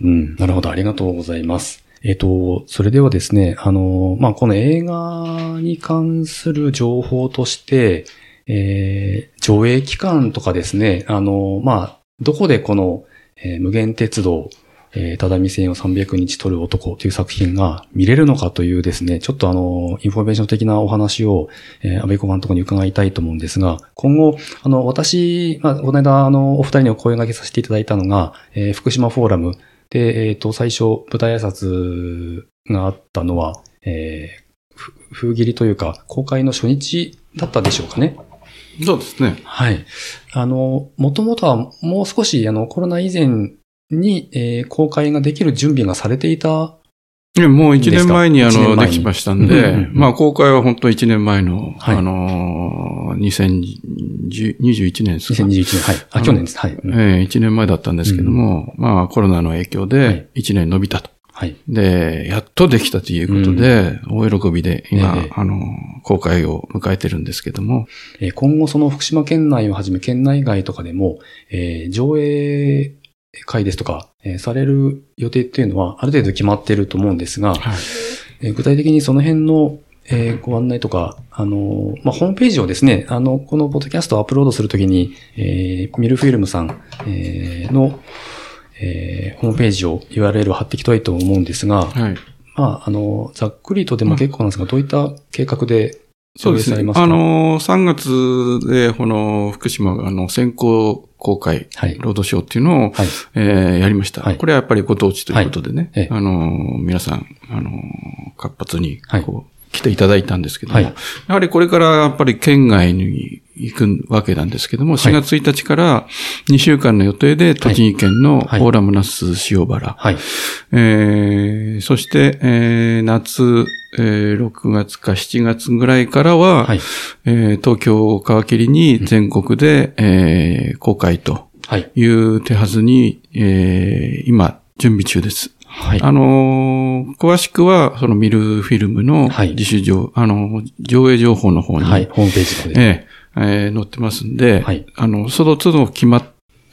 うん、なるほど、ありがとうございます。えっ、ー、と、それではですね、あの、まあ、この映画に関する情報として、えー、上映期間とかですね、あの、まあ、どこでこの、えー、霧幻鉄道えー、ただみ線を300日撮る男という作品が見れるのかというですね、ちょっとあの、インフォメーション的なお話を、えー、安孫子監督に伺いたいと思うんですが、今後、あの、私、まあ、この間、あの、お二人にお声掛けさせていただいたのが、えー、福島フォーラムで、えっ、ー、と、最初、舞台挨拶があったのは、えー、封切りというか、公開の初日だったでしょうかね。そうですね。はい。あの、もともとはもう少し、あの、コロナ以前に、えー、公開ができる準備がされていたもう1年前にあの、できましたんで、うんうんうん、まあ公開は本当1年前の、はい、あの2021年ですか？2021年、はい。あ、去年です。はい。ええー、1年前だったんですけども、うん、まあコロナの影響で1年伸びたと。はい。で、やっとできたということで、うん、大喜びで今、えー、あの、公開を迎えてるんですけども。えー、今後その福島県内をはじめ県内外とかでも、えー、上映会ですとか、えー、される予定っていうのはある程度決まっていると思うんですが、はい。えー、具体的にその辺の、えー、ご案内とか、あのまあ、ホームページをですね、あの、このポッドキャストをアップロードするときに、えー、ミルフィルムさん、えー、の、えー、ホームページを URL を貼っていきたいと思うんですが、はい、まあ、あの、ざっくりとでも結構なんですが、どういった計画でそうですね。あの、3月で、この、福島、あの、先行公開、はい、ロードショーっていうのを、はい、えー、やりました、はい。これはやっぱりご当地ということでね、はい、あの、皆さん、あの、活発に、こう、来ていただいたんですけども、やはりこれからやっぱり県外に行くわけなんですけども、4月1日から2週間の予定で栃木県のオーラムナス塩原、はい。えー、そして、えー、夏、えー、6月か7月ぐらいからは、はいえー、東京を皮切りに全国で、うん、えー、公開という手はずに、えー、今、準備中です。はい。あのー、詳しくは、そのミルフィルムの自主上、はい、あの、上映情報の方に。はい、ホームページので。ええー、載ってますんで、はい。あの、その都度決ま、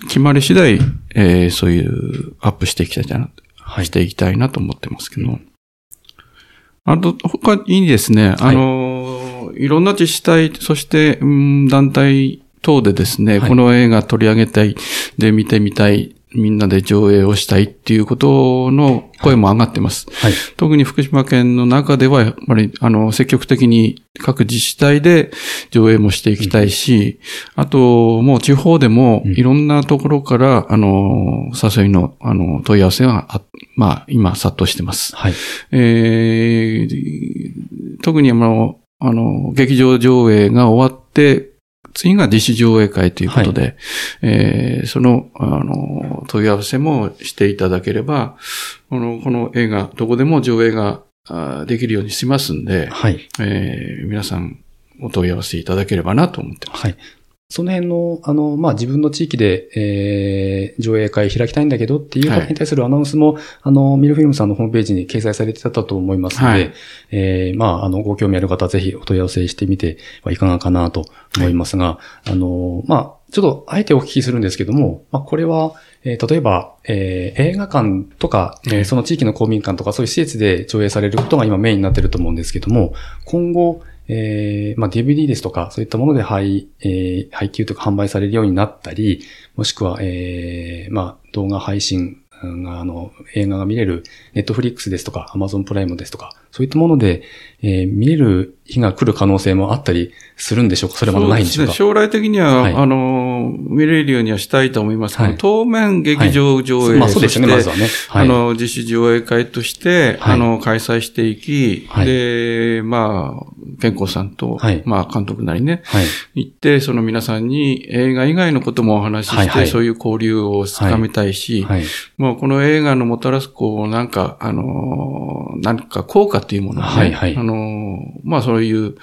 決まり次第、えー、そういうアップしていきたいな、はい、していきたいなと思ってますけど。あと、他にですね、あの、い、ろんな自治体、そして、うん、団体等でですね、はい、この映画取り上げたい、で見てみたい、みんなで上映をしたいっていうことの声も上がってます。はい、特に福島県の中では、やっぱり、あの、積極的に各自治体で上映もしていきたいし、うん、あと、もう地方でもいろんなところから、あの、誘いの、あの、問い合わせが、まあ、今、殺到してます。はい。えー、特にあの、あの、劇場上映が終わって、次が自主上映会ということで、はい、えー、その、あの、問い合わせもしていただければ、この、この映画、どこでも上映ができるようにしますんで、はい、えー、皆さんお問い合わせいただければなと思ってます。はい。その辺の、あの、まあ、自分の地域で、えー、上映会開きたいんだけどっていう方に対するアナウンスも、はい、あの、ミルフィルムさんのホームページに掲載されてたと思いますので、はい、えー、まあ、あの、ご興味ある方はぜひお問い合わせしてみてはいかがかなと思いますが、はい、あの、まあ、ちょっと、あえてお聞きするんですけども、まあ、これは、えー、例えば、えー、映画館とか、えー、その地域の公民館とかそういう施設で上映されることが今メインになってると思うんですけども、今後、えー、まあ、DVD ですとか、そういったもので配、えー、配給とか販売されるようになったり、もしくは、えー、まあ、動画配信が、あの、映画が見れる、ネットフリックスですとか、アマゾンプライムですとか、そういったもので、えー、見れる日が来る可能性もあったりするんでしょうか？それまだないんでしょうか、ね、将来的には、はい、あの、見れるようにはしたいと思いますけど、はい、当面劇場上映、はい、まあそうですね、まずはね。はい、あの、自主上映会として、あの、開催していき、で、まあ、健康さんと、まあ、監督なりね、行って、その皆さんに映画以外のこともお話しして、そういう交流を深めたいし、もうこの映画のもたらす、こう、なんか、あの、なんか効果っていうものをね、はいはい、あの、まあそういう、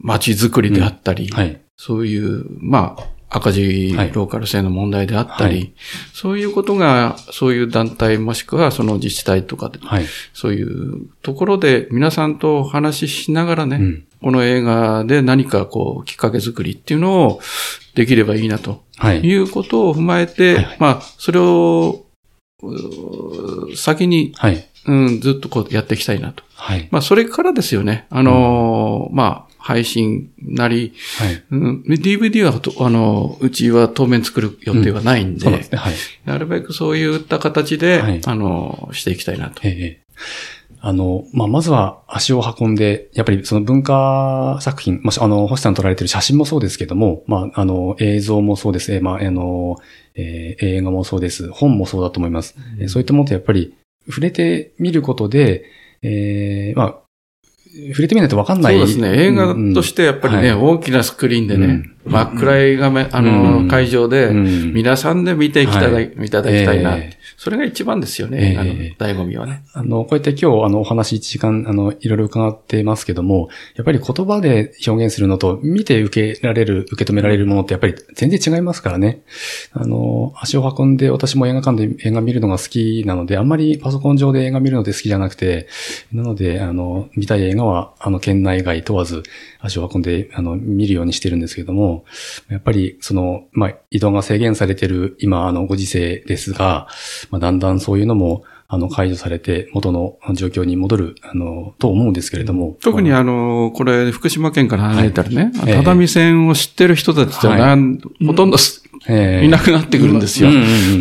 街づくりであったり、はい、そういう、まあ、赤字ローカル性の問題であったり、はい、そういうことが、そういう団体もしくはその自治体とかで、はい、そういうところで皆さんとお話ししながらね、うん、この映画で何かこう、きっかけ作りっていうのをできればいいなと、い。うことを踏まえて、はい、まあ、それを、先に、はい、うん、ずっとこうやっていきたいなと。はい。まあ、それからですよね。あのーうん、まあ、配信なり、はい、うん、DVD はあの、うちは当面作る予定はないんで、うん、でねはい、なるべくそういった形で、はい、あの、していきたいなと。ええあの、まあ、まずは足を運んで、やっぱりその文化作品、まあ、あの、星さん撮られてる写真もそうですけども、まあ、あの、映像もそうです。まあ、あの、えー、映画もそうです。本もそうだと思います。うん、そういったものってやっぱり触れてみることで、えー、まあ、触れてみないとわかんない。そうですね。映画としてやっぱりね、うんはい、大きなスクリーンでね、うん、真っ暗い画面、あの、会場で、皆さんで見ていきただきたいな。えーそれが一番ですよね。えー、あの、醍醐味はね。あの、こうやって今日、あの、お話1時間、あの、いろいろ伺ってますけども、やっぱり言葉で表現するのと、見て受けられる、受け止められるものってやっぱり全然違いますからね。あの、足を運んで私も映画館で映画見るのが好きなので、あんまりパソコン上で映画見るので好きじゃなくて、なので、あの、見たい映画は、あの、県内外問わず、足を運んで、あの、見るようにしてるんですけども、やっぱり、その、まあ、移動が制限されてる今、あの、ご時世ですが、まあ、だんだんそういうのも、あの、解除されて、元の状況に戻る、あの、と思うんですけれども。特にあの、これ、福島県から離れたらね、はい、只見線を知ってる人たちは、はい、ほとんど、いなくなってくるんですよ。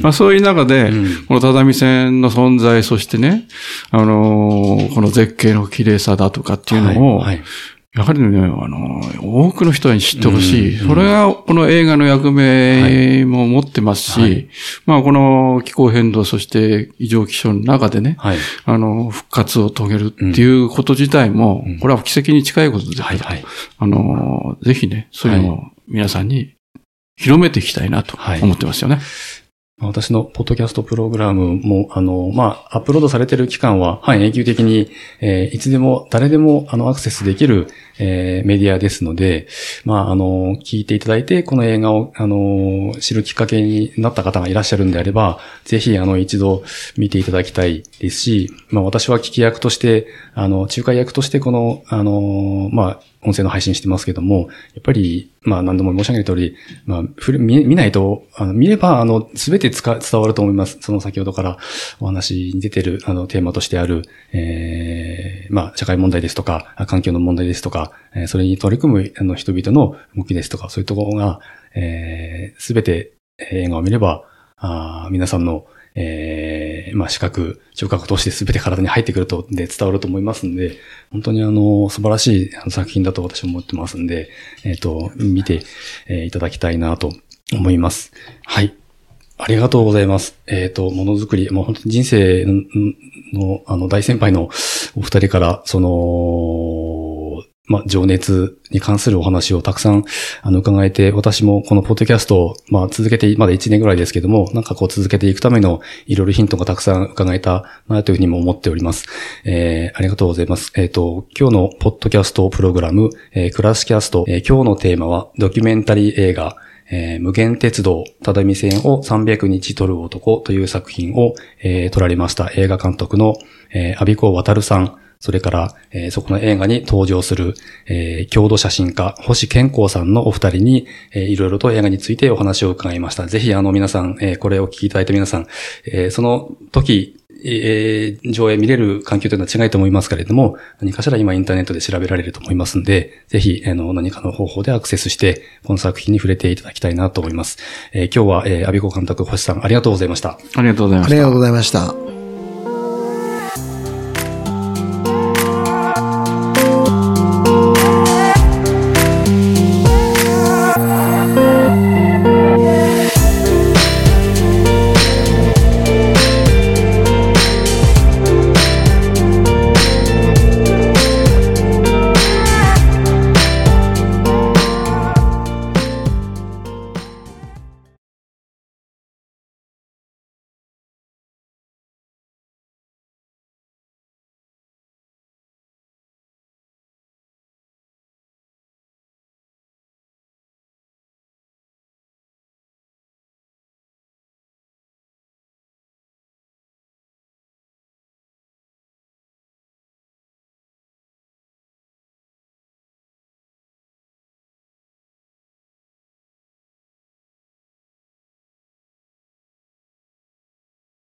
まあ、そういう中で、この只見線の存在、そしてね、あのこの絶景の綺麗さだとかっていうのを、はい。はいやはりね、あの、多くの人に知ってほしい。それが、この映画の役目も持ってますし、はい、まあ、この気候変動、そして異常気象の中でね、はい、あの、復活を遂げるっていうこと自体も、うん、これは奇跡に近いことですから、はい、あの、ぜひね、それも皆さんに広めていきたいなと思ってますよね。私のポッドキャストプログラムも、あの、まあ、アップロードされてる期間は、半永久的に、えー、いつでも、誰でも、あの、アクセスできる、えー、メディアですので、まあ、あの、聞いていただいて、この映画を、あの、知るきっかけになった方がいらっしゃるんであれば、ぜひ、あの、一度見ていただきたいですし、まあ、私は聞き役として、あの、仲介役として、この、あの、まあ、音声の配信してますけども、やっぱり、まあ何度も申し上げる通り、まあ、見見ないと、あの見れば、あの、すべてつか伝わると思います。その先ほどからお話に出てる、あの、テーマとしてある、ええー、まあ、社会問題ですとか、環境の問題ですとか、えー、それに取り組む、あの、人々の動きですとか、そういうところが、ええー、すべて映画を見れば、あ皆さんの、ええー、まあ、視覚、聴覚として全て体に入ってくると、で伝わると思いますんで、本当にあの、素晴らしい作品だと私は思ってますんで、えっ、ー、と、見て、えー、いただきたいなと思います。はい。ありがとうございます。えっ、ー、と、ものづくり、もう本当に人生の、あの、大先輩のお二人から、その、まあ、情熱に関するお話をたくさん、あの、伺えて、私もこのポッドキャストを、まあ、続けて、まだ1年ぐらいですけども、なんかこう続けていくためのいろいろヒントがたくさん伺えたなというふうにも思っております。えー、ありがとうございます。えっ、ー、と、今日のポッドキャストプログラム、えー、クラスキャスト、えー、今日のテーマは、ドキュメンタリー映画、えー、無限鉄道、ただみ線を300日撮る男という作品を、えー、撮られました映画監督の、えー、アビコ渡さん、それから、えー、そこの映画に登場する、えー、郷土写真家、星健康さんのお二人に、えー、いろいろと映画についてお話を伺いました。ぜひ、あの、皆さん、えー、これをお聞きいただいた皆さん、えー、その時、えー、上映見れる環境というのは違いと思いますけれども、何かしら今インターネットで調べられると思いますんで、ぜひ、あの、何かの方法でアクセスして、この作品に触れていただきたいなと思います。えー、今日は、えー、アビコ監督、星さん、ありがとうございました。ありがとうございました。ありがとうございました。